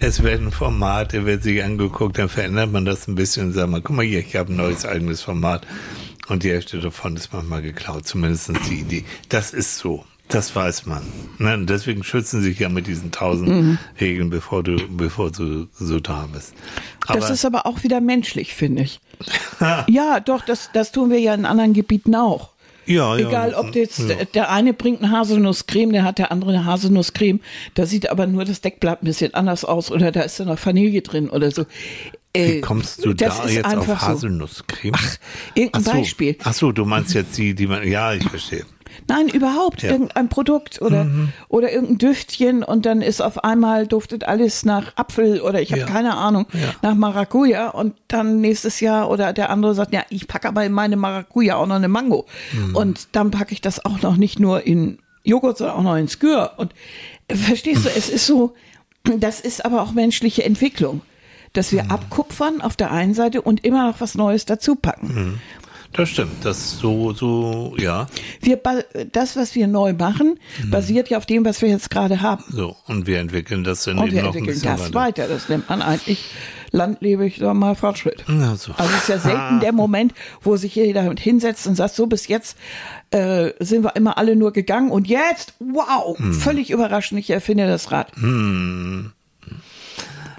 Es werden Formate, wird sich angeguckt, dann verändert man das ein bisschen und sagt mal, guck mal hier, ich habe ein neues eigenes Format. Und die Hälfte davon ist manchmal geklaut, zumindest die Idee. Das ist so. Das weiß man. Ne? Deswegen schützen sich ja mit diesen tausend Mhm. Regeln, bevor du, bevor du so da bist. das ist aber auch wieder menschlich, finde ich. ja, doch, das, das tun wir ja in anderen Gebieten auch. ja, ja, Egal, ob jetzt ja. der- eine bringt eine Haselnusscreme, der hat der andere eine Haselnusscreme. Da sieht aber nur das Deckblatt ein bisschen anders aus oder da ist ja noch Vanille drin oder so. Äh, Wie kommst du das da ist jetzt auf einfach so. Haselnusscreme? Ach, irgendein so. Beispiel. Ach so, du meinst jetzt die, die man, ja, ich verstehe. Nein, überhaupt Ja. Mhm. irgendein Produkt oder oder irgendein Düftchen und dann ist auf einmal duftet alles nach Apfel oder ich habe Ja. keine Ahnung Ja. nach Maracuja und dann nächstes Jahr oder der andere sagt ja ich packe aber in meine Maracuja auch noch eine Mango Mhm. und dann packe ich das auch noch nicht nur in Joghurt sondern auch noch in Skür und äh, verstehst du es ist so das ist aber auch menschliche Entwicklung dass Mhm. wir abkupfern auf der einen Seite und immer noch was Neues dazu packen. Mhm. Das stimmt. Das so, so, ja. Wir, das, was wir neu machen, Mhm. basiert ja auf dem, was wir jetzt gerade haben. So. Und wir entwickeln das dann Und eben wir noch ein entwickeln bisschen das weiter. weiter. Das nennt man eigentlich landlebig, sagen mal, Fortschritt. Ja, so. Also es ist ja selten der Moment, wo sich jeder hinsetzt und sagt, so bis jetzt äh, sind wir immer alle nur gegangen und jetzt, wow, Mhm. völlig überraschend, ich erfinde das Rad.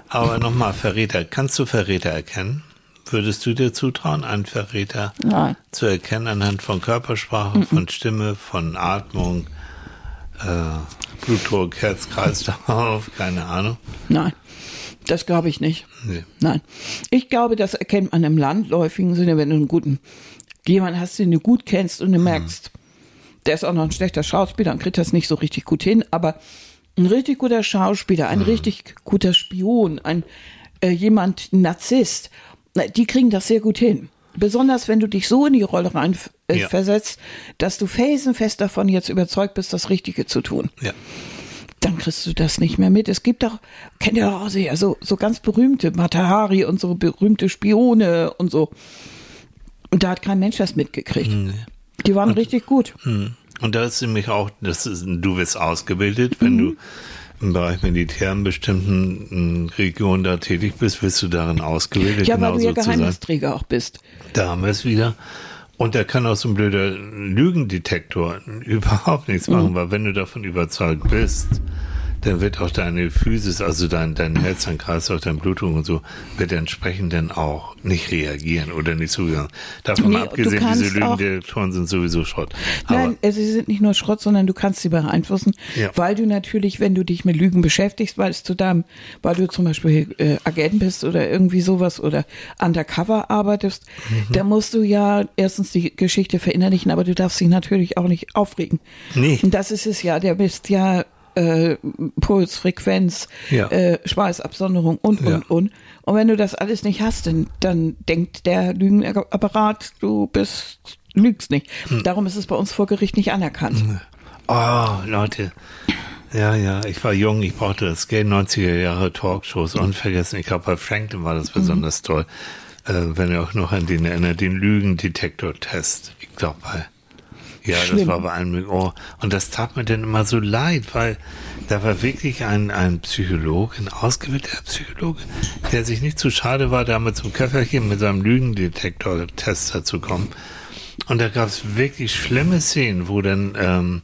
Aber nochmal, Verräter. Kannst du Verräter erkennen? Würdest du dir zutrauen, einen Verräter Nein. zu erkennen anhand von Körpersprache, von Stimme, von Atmung, äh, Blutdruck, Herz-Kreislauf, keine Ahnung? Nein, das glaube ich nicht. Nee. Nein. Ich glaube, das erkennt man im landläufigen Sinne, wenn du einen guten, jemanden hast, den du gut kennst und du merkst, der ist auch noch ein schlechter Schauspieler und kriegt das nicht so richtig gut hin, aber ein richtig guter Schauspieler, ein richtig guter Spion, ein äh, jemand, Narzisst, na, die kriegen das sehr gut hin. Besonders wenn du dich so in die Rolle rein äh, Ja. versetzt, dass du felsenfest davon jetzt überzeugt bist, das Richtige zu tun Ja. dann kriegst du das nicht mehr mit. Es gibt doch, kennt ihr auch sehr, so, so ganz berühmte Matahari und so berühmte Spione und so. Und da hat kein Mensch das mitgekriegt. Die waren richtig gut. Hm. Und da ist nämlich auch, das ist, du wirst ausgebildet, wenn Mhm. du im Bereich Militär in bestimmten äh, Regionen da tätig bist, wirst du darin ausgebildet, Ja, weil du ja. Geheimnisträger auch bist. Da haben wir es wieder. Und da kann auch so ein blöder Lügendetektor überhaupt nichts Mhm. machen, weil wenn du davon überzeugt bist, dann wird auch deine Physis, also dein, dein Herz, dein Kreislauf, dein Blutdruck und so, wird entsprechend dann auch nicht reagieren oder nicht zuhören. Davon Nee, abgesehen, diese kannst auch- Lügendetektoren sind sowieso Schrott. Aber Nein, äh, sie sind nicht nur Schrott, sondern du kannst sie beeinflussen, Ja. weil du natürlich, wenn du dich mit Lügen beschäftigst, weil es zu deinem, weil du zum Beispiel äh, Agent bist oder irgendwie sowas oder undercover arbeitest, Mhm. dann musst du ja erstens die Geschichte verinnerlichen, aber du darfst dich natürlich auch nicht aufregen. Nee. Und das ist es ja, der bist ja äh, Puls, Frequenz, Ja. äh, Schweißabsonderung und, und, Ja. und. Und wenn du das alles nicht hast, dann, dann denkt der Lügenapparat, du bist, lügst nicht. Hm. Darum ist es bei uns vor Gericht nicht anerkannt. Oh, Leute. Ja, ja, ich war jung, ich brauchte das Geld, 90er Jahre Talkshows, unvergessen. Ich glaube, bei Franklin war das besonders toll. Äh, wenn ihr auch noch an den erinnert, den Lügendetektor-Test. Ich glaube, bei, ja, das Schlimm. war bei einem, oh, und das tat mir dann immer so leid, weil da war wirklich ein, ein Psychologe, ein ausgebildeter Psychologe, der sich nicht zu schade war, damit zum Köfferchen mit seinem Lügendetektor-Test dazu kommen. Und da gab es wirklich schlimme Szenen, wo dann ähm,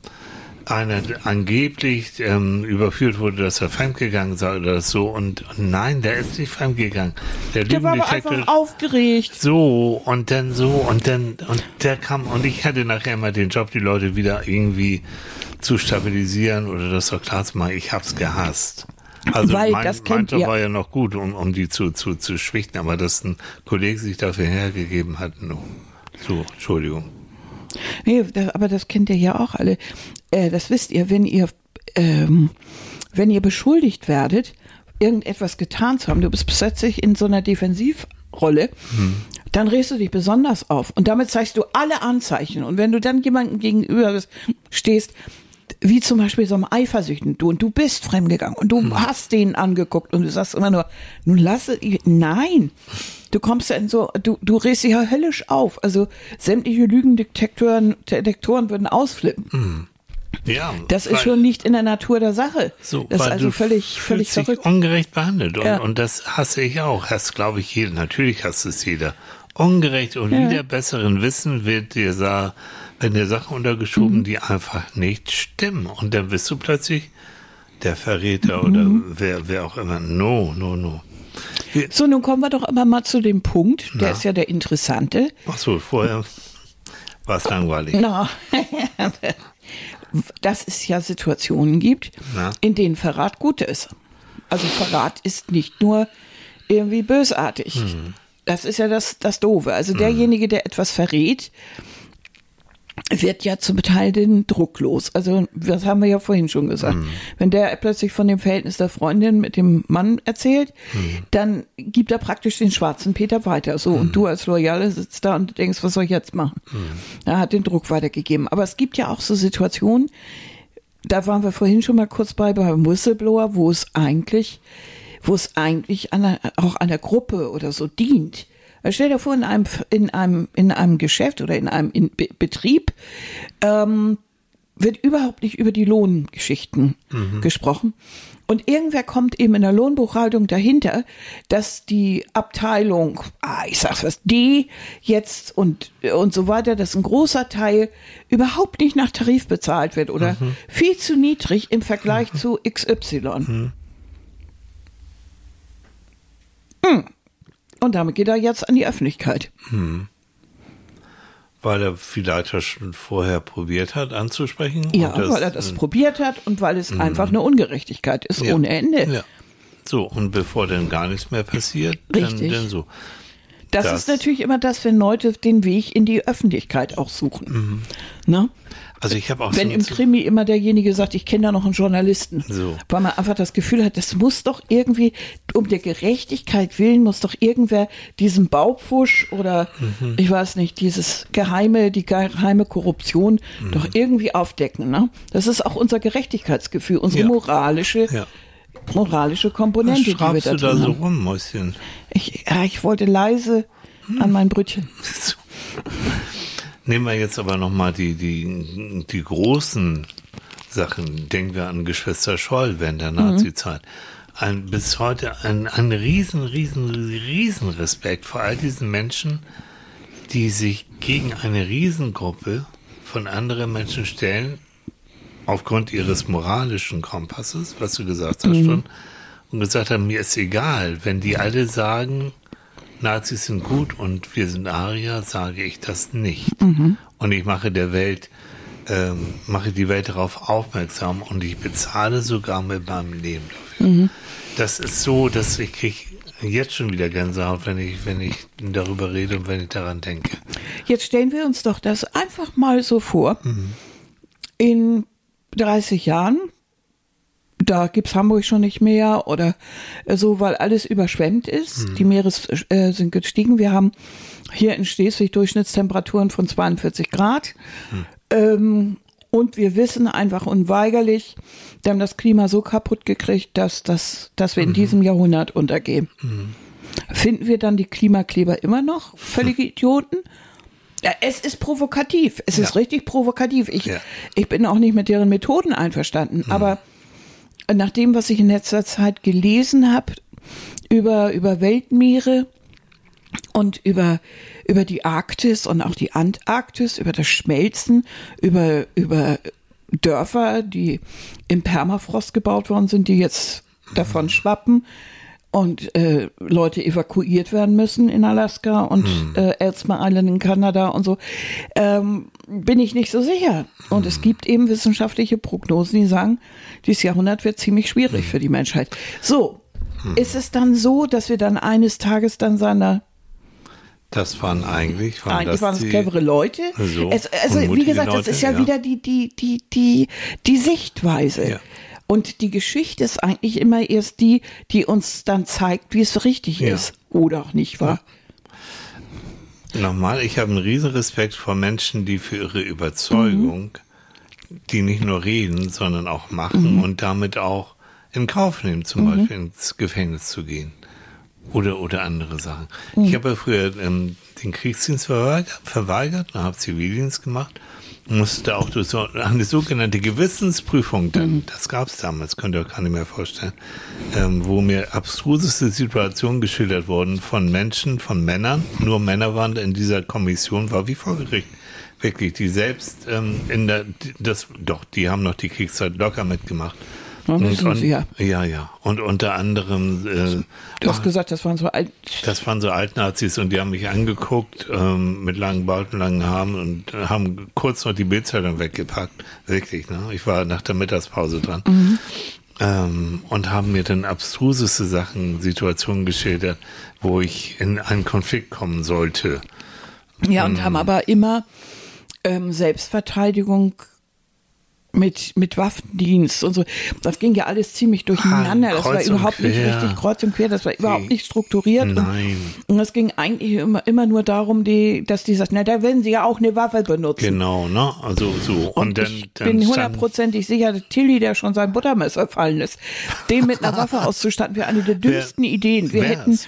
einer angeblich ähm, überführt wurde, dass er fremdgegangen sei oder so. Und, und nein, der ist nicht fremdgegangen. Der, Der war aber einfach aufgeregt. so und dann so und dann und der kam und ich hatte nachher immer den Job, die Leute wieder irgendwie zu stabilisieren oder das doch klar zu machen. Ich hab's gehasst. Also Weil mein, das kennt ihr- war ja noch gut, um, um die zu, zu, zu schwichten, aber dass ein Kollege sich dafür hergegeben hat, no. So, Entschuldigung. Nee, das, aber das kennt ihr ja auch alle. Äh, das wisst ihr, wenn ihr, ähm, wenn ihr beschuldigt werdet, irgendetwas getan zu haben, du bist plötzlich in so einer Defensivrolle, dann regst du dich besonders auf. Und damit zeigst du alle Anzeichen. Und wenn du dann jemandem gegenüber stehst, wie zum Beispiel so einem Eifersüchten, du und du bist fremdgegangen und du hast den angeguckt und du sagst immer nur, nun lasse ich, nein. Du kommst ja in so, du, du regst dich ja höllisch auf. Also sämtliche Lügendetektoren Detektoren würden ausflippen. Ja, Das ist schon nicht in der Natur der Sache. So, das ist also völlig, völlig verrückt. ungerecht behandelt. Und, Ja. und das hasse ich auch. Hasst, glaube ich, jeder. Natürlich hasst es jeder. Ungerecht und Ja. wieder besseren Wissen wird dir wenn dir Sachen untergeschoben, Mhm. die einfach nicht stimmen. Und dann bist du plötzlich der Verräter Mhm. oder wer, wer auch immer. No, no, no. So, nun kommen wir doch aber mal zu dem Punkt, der Na. ist ja der interessante. Ach so, vorher war es langweilig. Na, dass es ja Situationen gibt, Na. in denen Verrat gut ist. Also Verrat ist nicht nur irgendwie bösartig. Hm. Das ist ja das, das Doofe. Also derjenige, der etwas verrät, wird ja zum Teil den Druck los. Also das haben wir ja vorhin schon gesagt. Hm. Wenn der plötzlich von dem Verhältnis der Freundin mit dem Mann erzählt, Hm. dann gibt er praktisch den schwarzen Peter weiter. So, und du als Loyale sitzt da und denkst, was soll ich jetzt machen? Er hat den Druck weitergegeben. Aber es gibt ja auch so Situationen, da waren wir vorhin schon mal kurz bei, beim Whistleblower, wo es eigentlich, wo es eigentlich einer, auch einer Gruppe oder so dient. Stell dir vor, in einem, in einem, in einem Geschäft oder in einem in Be Betrieb ähm, wird überhaupt nicht über die Lohngeschichten gesprochen. Und irgendwer kommt eben in der Lohnbuchhaltung dahinter, dass die Abteilung, ah, ich sag's was, D jetzt und, und so weiter, dass ein großer Teil überhaupt nicht nach Tarif bezahlt wird oder viel zu niedrig im Vergleich zu XY. Hm. Und damit geht er jetzt an die Öffentlichkeit. Weil er vielleicht ja schon vorher probiert hat anzusprechen. Ja, und weil er das probiert hat und weil es einfach eine Ungerechtigkeit ist Ja. ohne Ende. Ja. So, und bevor dann gar nichts mehr passiert, dann, Richtig. dann so. Das, Das- ist natürlich immer das, wenn Leute den Weg in die Öffentlichkeit auch suchen. Ne? Also ich habe auch Wenn so, im Krimi immer derjenige sagt, ich kenne da noch einen Journalisten. So. Weil man einfach das Gefühl hat, das muss doch irgendwie, um der Gerechtigkeit willen, muss doch irgendwer diesen Baupfusch oder Mhm. ich weiß nicht, dieses geheime, die geheime Korruption Mhm. doch irgendwie aufdecken. Ne? Das ist auch unser Gerechtigkeitsgefühl, unsere Ja. moralische, Ja. moralische was Komponente, die wir da du da so haben. rum, Mäuschen? Ich, ja, ich wollte leise Hm. an mein Brötchen. Nehmen wir jetzt aber nochmal die, die, die großen Sachen. Denken wir an Geschwister Scholl während der Nazi-Zeit. Ein, bis heute ein, ein riesen, riesen, riesen Respekt vor all diesen Menschen, die sich gegen eine Riesengruppe von anderen Menschen stellen, aufgrund ihres moralischen Kompasses, was du gesagt hast schon, und gesagt haben, mir ist egal, wenn die alle sagen, Nazis sind gut und wir sind Arier, sage ich das nicht. Und ich mache der Welt, ähm, mache die Welt darauf aufmerksam und ich bezahle sogar mit meinem Leben dafür. Das ist so, dass ich kriege jetzt schon wieder Gänsehaut, wenn ich, wenn ich darüber rede und wenn ich daran denke. Jetzt stellen wir uns doch das einfach mal so vor. In 30 Jahren da gibt's Hamburg schon nicht mehr oder äh, so, weil alles überschwemmt ist. Die Meere äh, sind gestiegen. Wir haben hier in Schleswig Durchschnittstemperaturen von 42 Grad. Ähm, und wir wissen einfach unweigerlich, wir haben das Klima so kaputt gekriegt, dass, dass, dass wir in diesem Jahrhundert untergehen. Finden wir dann die Klimakleber immer noch völlige Idioten? Ja, es ist provokativ. Es ist Ja. richtig provokativ. Ich, Ja. ich bin auch nicht mit deren Methoden einverstanden. Aber nach dem, was ich in letzter Zeit gelesen habe über, über Weltmeere und über, über die Arktis und auch die Antarktis, über das Schmelzen, über, über Dörfer, die im Permafrost gebaut worden sind, die jetzt davon schwappen und äh, Leute evakuiert werden müssen in Alaska und äh, Ellesmere Island in Kanada und so, ähm, bin ich nicht so sicher. Und es gibt eben wissenschaftliche Prognosen, die sagen, dieses Jahrhundert wird ziemlich schwierig für die Menschheit. So, ist es dann so, dass wir dann eines Tages dann seine Das waren eigentlich, waren Eigentlich das waren es clevere Leute. So, es, also wie gesagt, das Leute, ist ja, ja. wieder die, die, die, die, die Sichtweise. Ja. Und die Geschichte ist eigentlich immer erst die, die uns dann zeigt, wie es richtig Ja. ist. Oder auch nicht wahr? Nochmal, ich habe einen riesen Respekt vor Menschen, die für ihre Überzeugung, die nicht nur reden, sondern auch machen und damit auch in Kauf nehmen, zum Beispiel ins Gefängnis zu gehen. Oder, oder andere Sachen. Ich habe ja früher ähm, den Kriegsdienst verweigert, verweigert und habe Zivildienst gemacht. Musste auch durch so eine sogenannte Gewissensprüfung, dann, das gab es damals, könnt ihr euch gar nicht mehr vorstellen, ähm, wo mir abstruseste Situationen geschildert wurden von Menschen, von Männern, nur Männer waren in dieser Kommission, war wie vor Gericht. Wirklich, die selbst ähm, in der, das, doch, die haben noch die Kriegszeit locker mitgemacht. Ja, wissen Sie ja. ja, ja. Und unter anderem, äh, Du hast gesagt, das waren so alt. das waren so Altnazis und die haben mich angeguckt ähm, mit langen Barten, langen Haaren und haben kurz noch die Bildzeitung weggepackt. Wirklich, ne? Ich war nach der Mittagspause dran. Ähm, und haben mir dann abstruseste Sachen, Situationen geschildert, wo ich in einen Konflikt kommen sollte. Ja, und haben aber immer ähm, Selbstverteidigung mit, mit Waffendienst und so. Das ging ja alles ziemlich durcheinander. Das war überhaupt nicht richtig kreuz und quer. Das war überhaupt nicht strukturiert. Und- Nein. Und es ging eigentlich immer, immer nur darum, die, dass die sagt, na, da werden sie ja auch eine Waffe benutzen. Genau, ne? Also so. Und, Und, dann, ich bin hundertprozentig sicher, dass Tilly, der schon sein Buttermesser fallen lässt, den mit einer Waffe auszustatten, wäre eine der dümmsten Ideen. Wir wär's. hätten,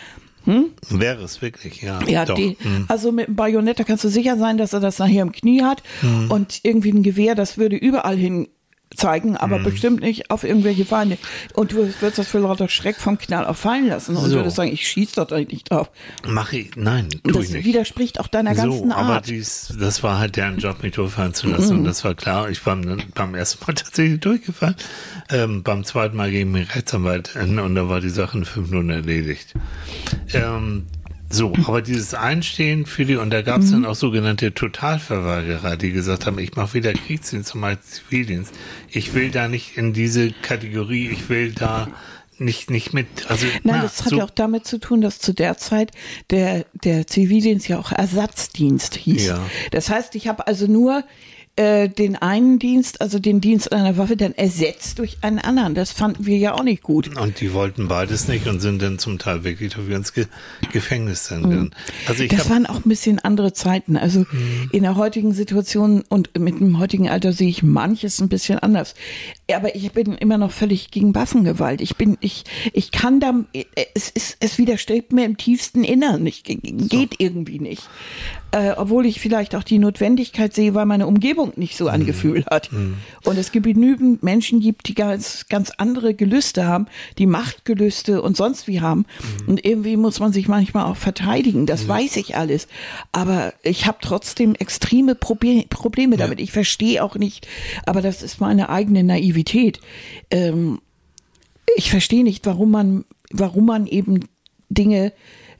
Wäre es wirklich, ja. ja, die, Mhm. also mit einem Bajonett, da kannst du sicher sein, dass er das nachher im Knie hat Mhm. und irgendwie ein Gewehr, das würde überall hin zeigen, aber Mhm. bestimmt nicht auf irgendwelche Feinde. Und du würdest das für lauter Schreck vom Knall auch fallen lassen und So. würdest sagen, ich schieß dort eigentlich nicht drauf. Mach ich, nein, Und tue ich das nicht. widerspricht auch deiner ganzen so, aber Art. Mhm. dies, das war halt deren Job, mich durchfallen zu lassen. Und das war klar. Ich war beim ersten Mal tatsächlich durchgefallen. Ähm, beim zweiten Mal gegen den Rechtsanwalt an und da war die Sache in fünf Minuten erledigt. Ähm, so, aber dieses Einstehen für die, und da gab es Mhm. dann auch sogenannte Totalverweigerer, die gesagt haben, ich mache weder Kriegsdienst noch mal Zivildienst. Ich will da nicht in diese Kategorie, ich will da nicht, nicht mit, also, Nein, na, das hat so, ja auch damit zu tun, dass zu der Zeit der, der Zivildienst ja auch Ersatzdienst hieß. Ja. Das heißt, ich habe also nur äh, den einen Dienst, also den Dienst einer Waffe, dann ersetzt durch einen anderen. Das fanden wir ja auch nicht gut. Und die wollten beides nicht und sind dann zum Teil wirklich dafür ins Ge Gefängnis dann. gegangen. Also ich Mhm. Das waren auch ein bisschen andere Zeiten. Also in der heutigen Situation und mit dem heutigen Alter sehe ich manches ein bisschen anders. Aber ich bin immer noch völlig gegen Waffengewalt. Ich bin, ich, ich kann da, es ist, es widerstrebt mir im tiefsten Innern. Ich, geht irgendwie nicht. Äh, obwohl ich vielleicht auch die Notwendigkeit sehe, weil meine Umgebung nicht so ein Gefühl hat. Und es gibt genügend Menschen gibt, die ganz, ganz andere Gelüste haben, die Machtgelüste und sonst wie haben. Und irgendwie muss man sich manchmal auch verteidigen. Das weiß ich alles. Aber ich habe trotzdem extreme Probe Probleme damit. Ich verstehe auch nicht, aber das ist meine eigene Naivität. Ähm, ich verstehe nicht, warum man, warum man eben Dinge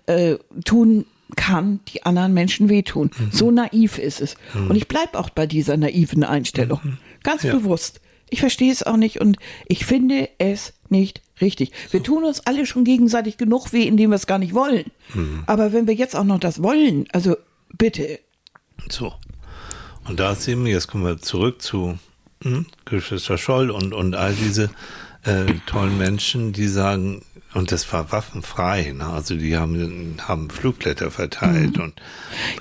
äh, tun kann, die anderen Menschen wehtun. So naiv ist es. Und ich bleib auch bei dieser naiven Einstellung. Ganz Ja. bewusst. Ich verstehe es auch nicht und ich finde es nicht richtig. Wir tun uns alle schon gegenseitig genug weh, indem wir es gar nicht wollen. Aber wenn wir jetzt auch noch das wollen, also bitte. so. Und da sehen wir, jetzt kommen wir zurück zu hm, Geschwister Scholl und, und all diese äh, tollen Menschen, die sagen, und das war waffenfrei, ne? also die haben, haben Flugblätter verteilt und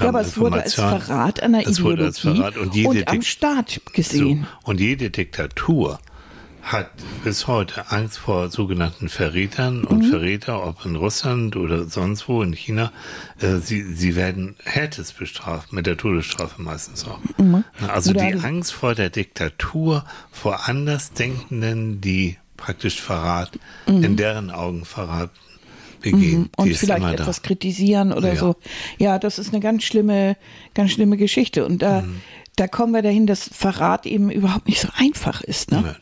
Ja, aber es wurde als Verrat als Ideologie Verrat und jede am Dik- Staat gesehen. so. Und jede Diktatur hat bis heute Angst vor sogenannten Verrätern und Mhm. Verräter, ob in Russland oder sonst wo in China, äh, sie, sie werden härtest bestraft, mit der Todesstrafe meistens auch. Also Mhm. Oder die Angst vor der Diktatur, vor Andersdenkenden, die praktisch Verrat, in deren Augen Verrat begehen, Mhm. und vielleicht immer da. etwas kritisieren oder Ja. so. Ja, das ist eine ganz schlimme, ganz schlimme Geschichte. Und da, Mhm. da kommen wir dahin, dass Verrat eben überhaupt nicht so einfach ist. Ne? Ja.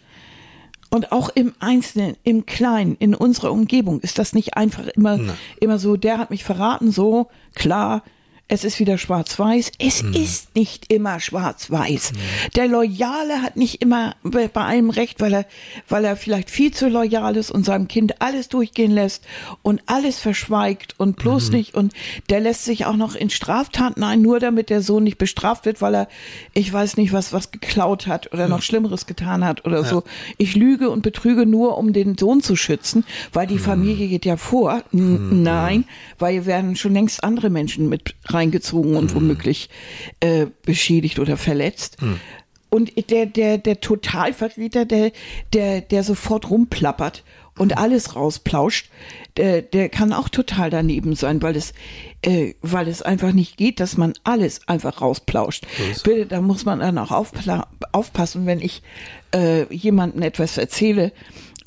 Und auch im Einzelnen, im Kleinen, in unserer Umgebung ist das nicht einfach immer, Nein. immer so, der hat mich verraten, so, klar, es ist wieder schwarz-weiß. Es Mhm. ist nicht immer schwarz-weiß. Der Loyale hat nicht immer bei allem recht, weil er, weil er vielleicht viel zu loyal ist und seinem Kind alles durchgehen lässt und alles verschweigt und bloß Mhm. nicht. Und der lässt sich auch noch in Straftaten ein, nur damit der Sohn nicht bestraft wird, weil er, ich weiß nicht, was, was geklaut hat oder noch Schlimmeres getan hat oder so. Ich lüge und betrüge nur, um den Sohn zu schützen, weil die Familie geht ja vor. N Nein, weil hier werden schon längst andere Menschen mit reingezogen und womöglich äh, beschädigt oder verletzt. Und der, der, der Totalverräter, der, der, der sofort rumplappert und alles rausplauscht, der, der kann auch total daneben sein, weil es, äh, weil es einfach nicht geht, dass man alles einfach rausplauscht. Bitte, da muss man dann auch aufpassen, wenn ich äh, jemandem etwas erzähle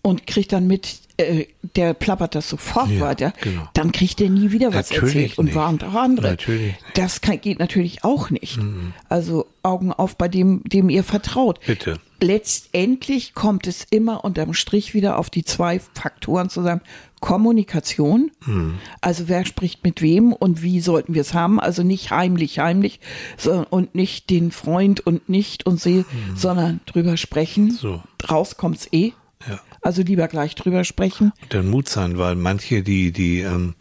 und kriegt dann mit, äh, der plappert das sofort Ja, weiter, genau. dann kriegt der nie wieder was Natürlich erzählt und nicht. warnt auch andere. Natürlich. Mhm. Das kann, geht natürlich auch nicht. Also Augen auf bei dem, dem ihr vertraut. Bitte. Letztendlich kommt es immer unterm Strich wieder auf die zwei Faktoren zusammen. Kommunikation, Mhm. also wer spricht mit wem und wie sollten wir es haben, also nicht heimlich, heimlich so, und nicht den Freund und nicht und sie, sondern drüber sprechen. Mhm. So. Raus kommt's eh. Ja. Also lieber gleich drüber sprechen. dann Mut sein, weil manche, die, die, ähm,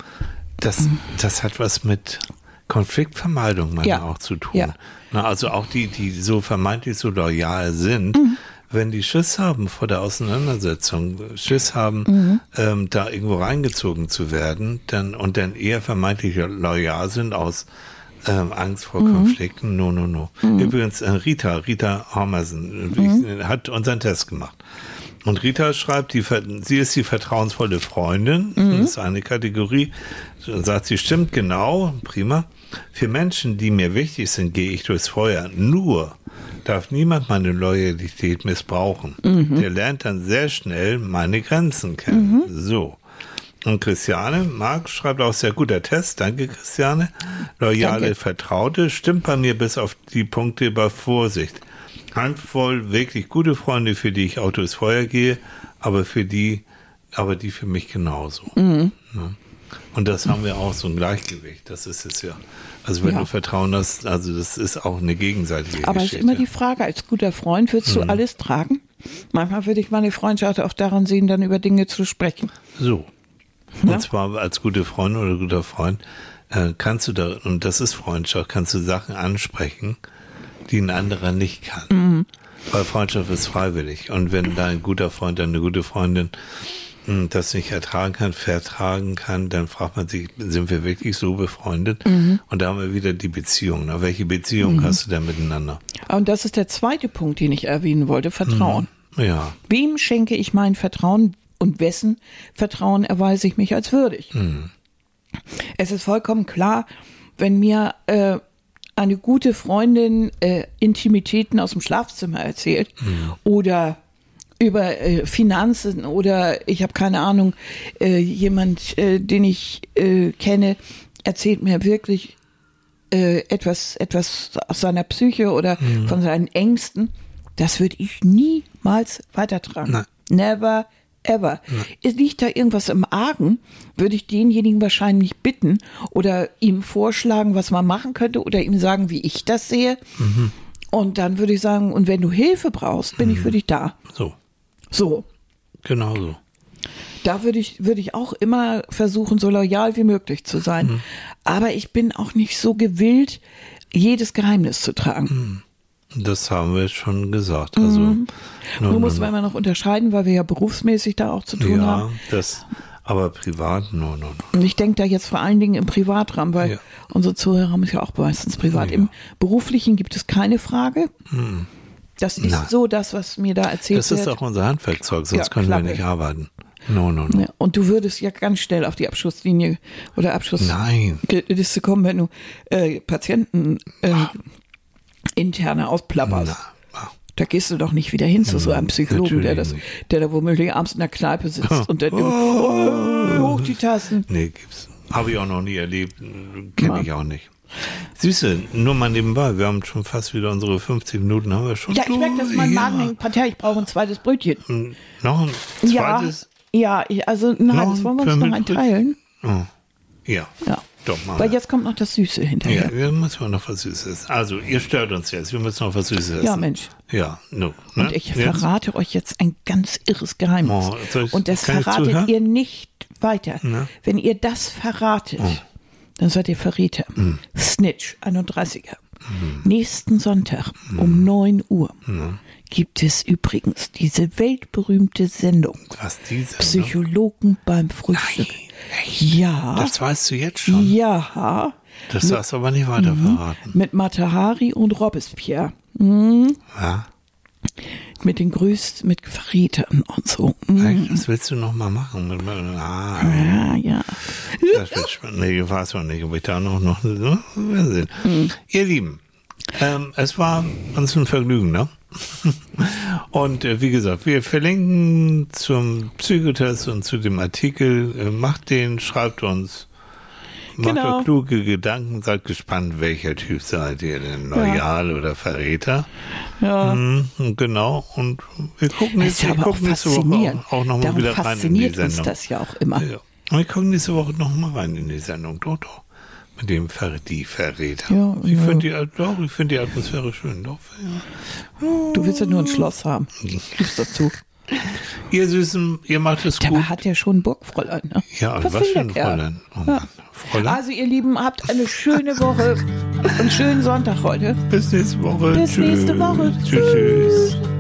das, das hat was mit Konfliktvermeidung manchmal Ja. auch zu tun. Ja. Na, also auch die, die so vermeintlich so loyal sind, Mhm. wenn die Schiss haben vor der Auseinandersetzung, Schiss haben, Mhm. ähm, da irgendwo reingezogen zu werden, dann und dann eher vermeintlich loyal sind aus ähm, Angst vor Mhm. Konflikten. No, no, no. Übrigens, äh, Rita, Rita Hormersen, Mhm. äh, hat unseren Test gemacht. Und Rita schreibt, die, sie ist die vertrauensvolle Freundin. Mhm. Das ist eine Kategorie. So Sagt sie, stimmt genau, prima. Für Menschen, die mir wichtig sind, gehe ich durchs Feuer. Nur darf niemand meine Loyalität missbrauchen. Mhm. Der lernt dann sehr schnell meine Grenzen kennen. So. Und Christiane, Marc schreibt auch sehr guter Test. Danke, Christiane. Loyale Danke. Vertraute stimmt bei mir bis auf die Punkte über Vorsicht. Handvoll wirklich gute Freunde, für die ich auch durchs Feuer gehe, aber für die, aber die für mich genauso. Mhm. Ne? Und das haben wir auch so ein Gleichgewicht. Das ist es ja. Also wenn Ja. du Vertrauen hast, also das ist auch eine gegenseitige Aber es ist immer die Frage, als guter Freund würdest Mhm. du alles tragen? Manchmal würde ich meine Freundschaft auch daran sehen, dann über Dinge zu sprechen. So. Ja. Und zwar als gute Freundin oder guter Freund äh, kannst du da, und das ist Freundschaft, kannst du Sachen ansprechen, die ein anderer nicht kann. Mhm. Weil Freundschaft ist freiwillig. Und wenn dein guter Freund, deine gute Freundin mh, das nicht ertragen kann, vertragen kann, dann fragt man sich, sind wir wirklich so befreundet? Mhm. Und da haben wir wieder die Beziehung. Na, welche Beziehung hast du da miteinander? Und das ist der zweite Punkt, den ich erwähnen wollte, Vertrauen. Ja, Wem schenke ich mein Vertrauen und wessen Vertrauen erweise ich mich als würdig? Es ist vollkommen klar, wenn mir äh, eine gute Freundin äh, Intimitäten aus dem Schlafzimmer erzählt oder über äh, Finanzen oder ich habe keine Ahnung, äh, jemand, äh, den ich äh, kenne, erzählt mir wirklich äh, etwas, etwas aus seiner Psyche oder von seinen Ängsten, das würde ich niemals weitertragen. Nein. Never ever. Es liegt da irgendwas im Argen, würde ich denjenigen wahrscheinlich bitten oder ihm vorschlagen, was man machen könnte oder ihm sagen, wie ich das sehe. Und dann würde ich sagen, und wenn du Hilfe brauchst, bin ich für dich da. so. So. Genau so. Da würde ich, würde ich auch immer versuchen, so loyal wie möglich zu sein. Mhm. Aber ich bin auch nicht so gewillt, jedes Geheimnis zu tragen. Das haben wir schon gesagt. Also, Mhm. Nur no, muss no. man immer noch unterscheiden, weil wir ja berufsmäßig da auch zu tun Ja, haben. das, aber privat, no, no, no. Und ich denke da jetzt vor allen Dingen im Privatrahmen, weil Ja. unsere Zuhörer haben es ja auch meistens privat. Ja. Im Beruflichen gibt es keine Frage. Das ist Nein. so das, was mir da erzählt Das ist wird. auch unser Handwerkzeug, sonst Ja, können wir Klappe. nicht arbeiten. No, no, no. Ja, und du würdest ja ganz schnell auf die Abschlusslinie oder Nein. Abschlussliste kommen, wenn du äh, Patienten äh, interne ausplapperst. Da gehst du doch nicht wieder hin zu so einem Psychologen, der, das, der da womöglich abends in der Kneipe sitzt und dann oh, hoch die Tassen. Nee, gibt's. Habe ich auch noch nie erlebt. Kenne ich auch nicht. Süße, nur mal nebenbei. Wir haben schon fast wieder unsere 50 Minuten haben wir schon. Ja, ich merke, dass mein Ja. Magen hängt. Partei, ich brauche ein zweites Brötchen. Noch ein zweites? Ja, ja, also nein, das ein wollen wir uns noch Pfirmich- einteilen. Oh. Ja. Ja. Doch, mal. Weil jetzt kommt noch das Süße hinterher. Ja, wir müssen noch was Süßes. Also, ihr stört uns jetzt. Wir müssen noch was Süßes essen. Ja, Mensch. Ja, no. Ne? Und ich Jetzt? verrate euch jetzt ein ganz irres Geheimnis. Oh, und das verratet ihr nicht weiter. Na? Wenn ihr das verratet, Oh. dann seid ihr Verräter. Hm. Snitch, 31er. Nächsten Sonntag um 9 Uhr gibt es übrigens diese weltberühmte Sendung Was diese? ne? Psychologen beim Frühstück. Ja. Das weißt du jetzt schon. ja. Das darfst du aber nicht weiter Mhm. verraten. Mit Matahari und Robespierre. Ja? Mit den größten, mit Verrätern und so. Mhm. Echt? Das willst du noch mal machen? Mit- Ah, Ja, ja. das wird spannend. Nee, ich weiß auch nicht, ob ich da noch, noch, ne? Wir sehen. Mhm. Ihr Lieben, ähm, es war uns ein Vergnügen, ne? Und äh, wie gesagt, wir verlinken zum Psychotest und zu dem Artikel. Äh, macht den, schreibt uns. Macht Genau. euch kluge Gedanken, seid gespannt, welcher Typ seid ihr denn? Loyal oder Verräter? ja. Mhm, genau. Und wir gucken jetzt, ja wir gucken nächste Woche auch, auch nochmal wieder rein in die fasziniert uns Sendung. das ja auch immer. Ja. Wir gucken nächste Woche nochmal rein in die Sendung. Doch, doch. Mit dem Ver die Verräter. Ja, ich ja. finde die, doch, ich finde die Atmosphäre schön. Doch, ja. Du willst ja nur ein Schloss haben. Gibst dazu. Ihr Süßen, ihr macht es gut. Dabei hat ja schon ein Burgfräulein. Ne? Ja, was, will für der ein? Fräulein. Oh Ja. Fräulein. Also ihr Lieben, habt eine schöne Woche. Einen schönen Sonntag heute. Bis nächste Woche. Bis nächste Woche. Tschüss. tschüss.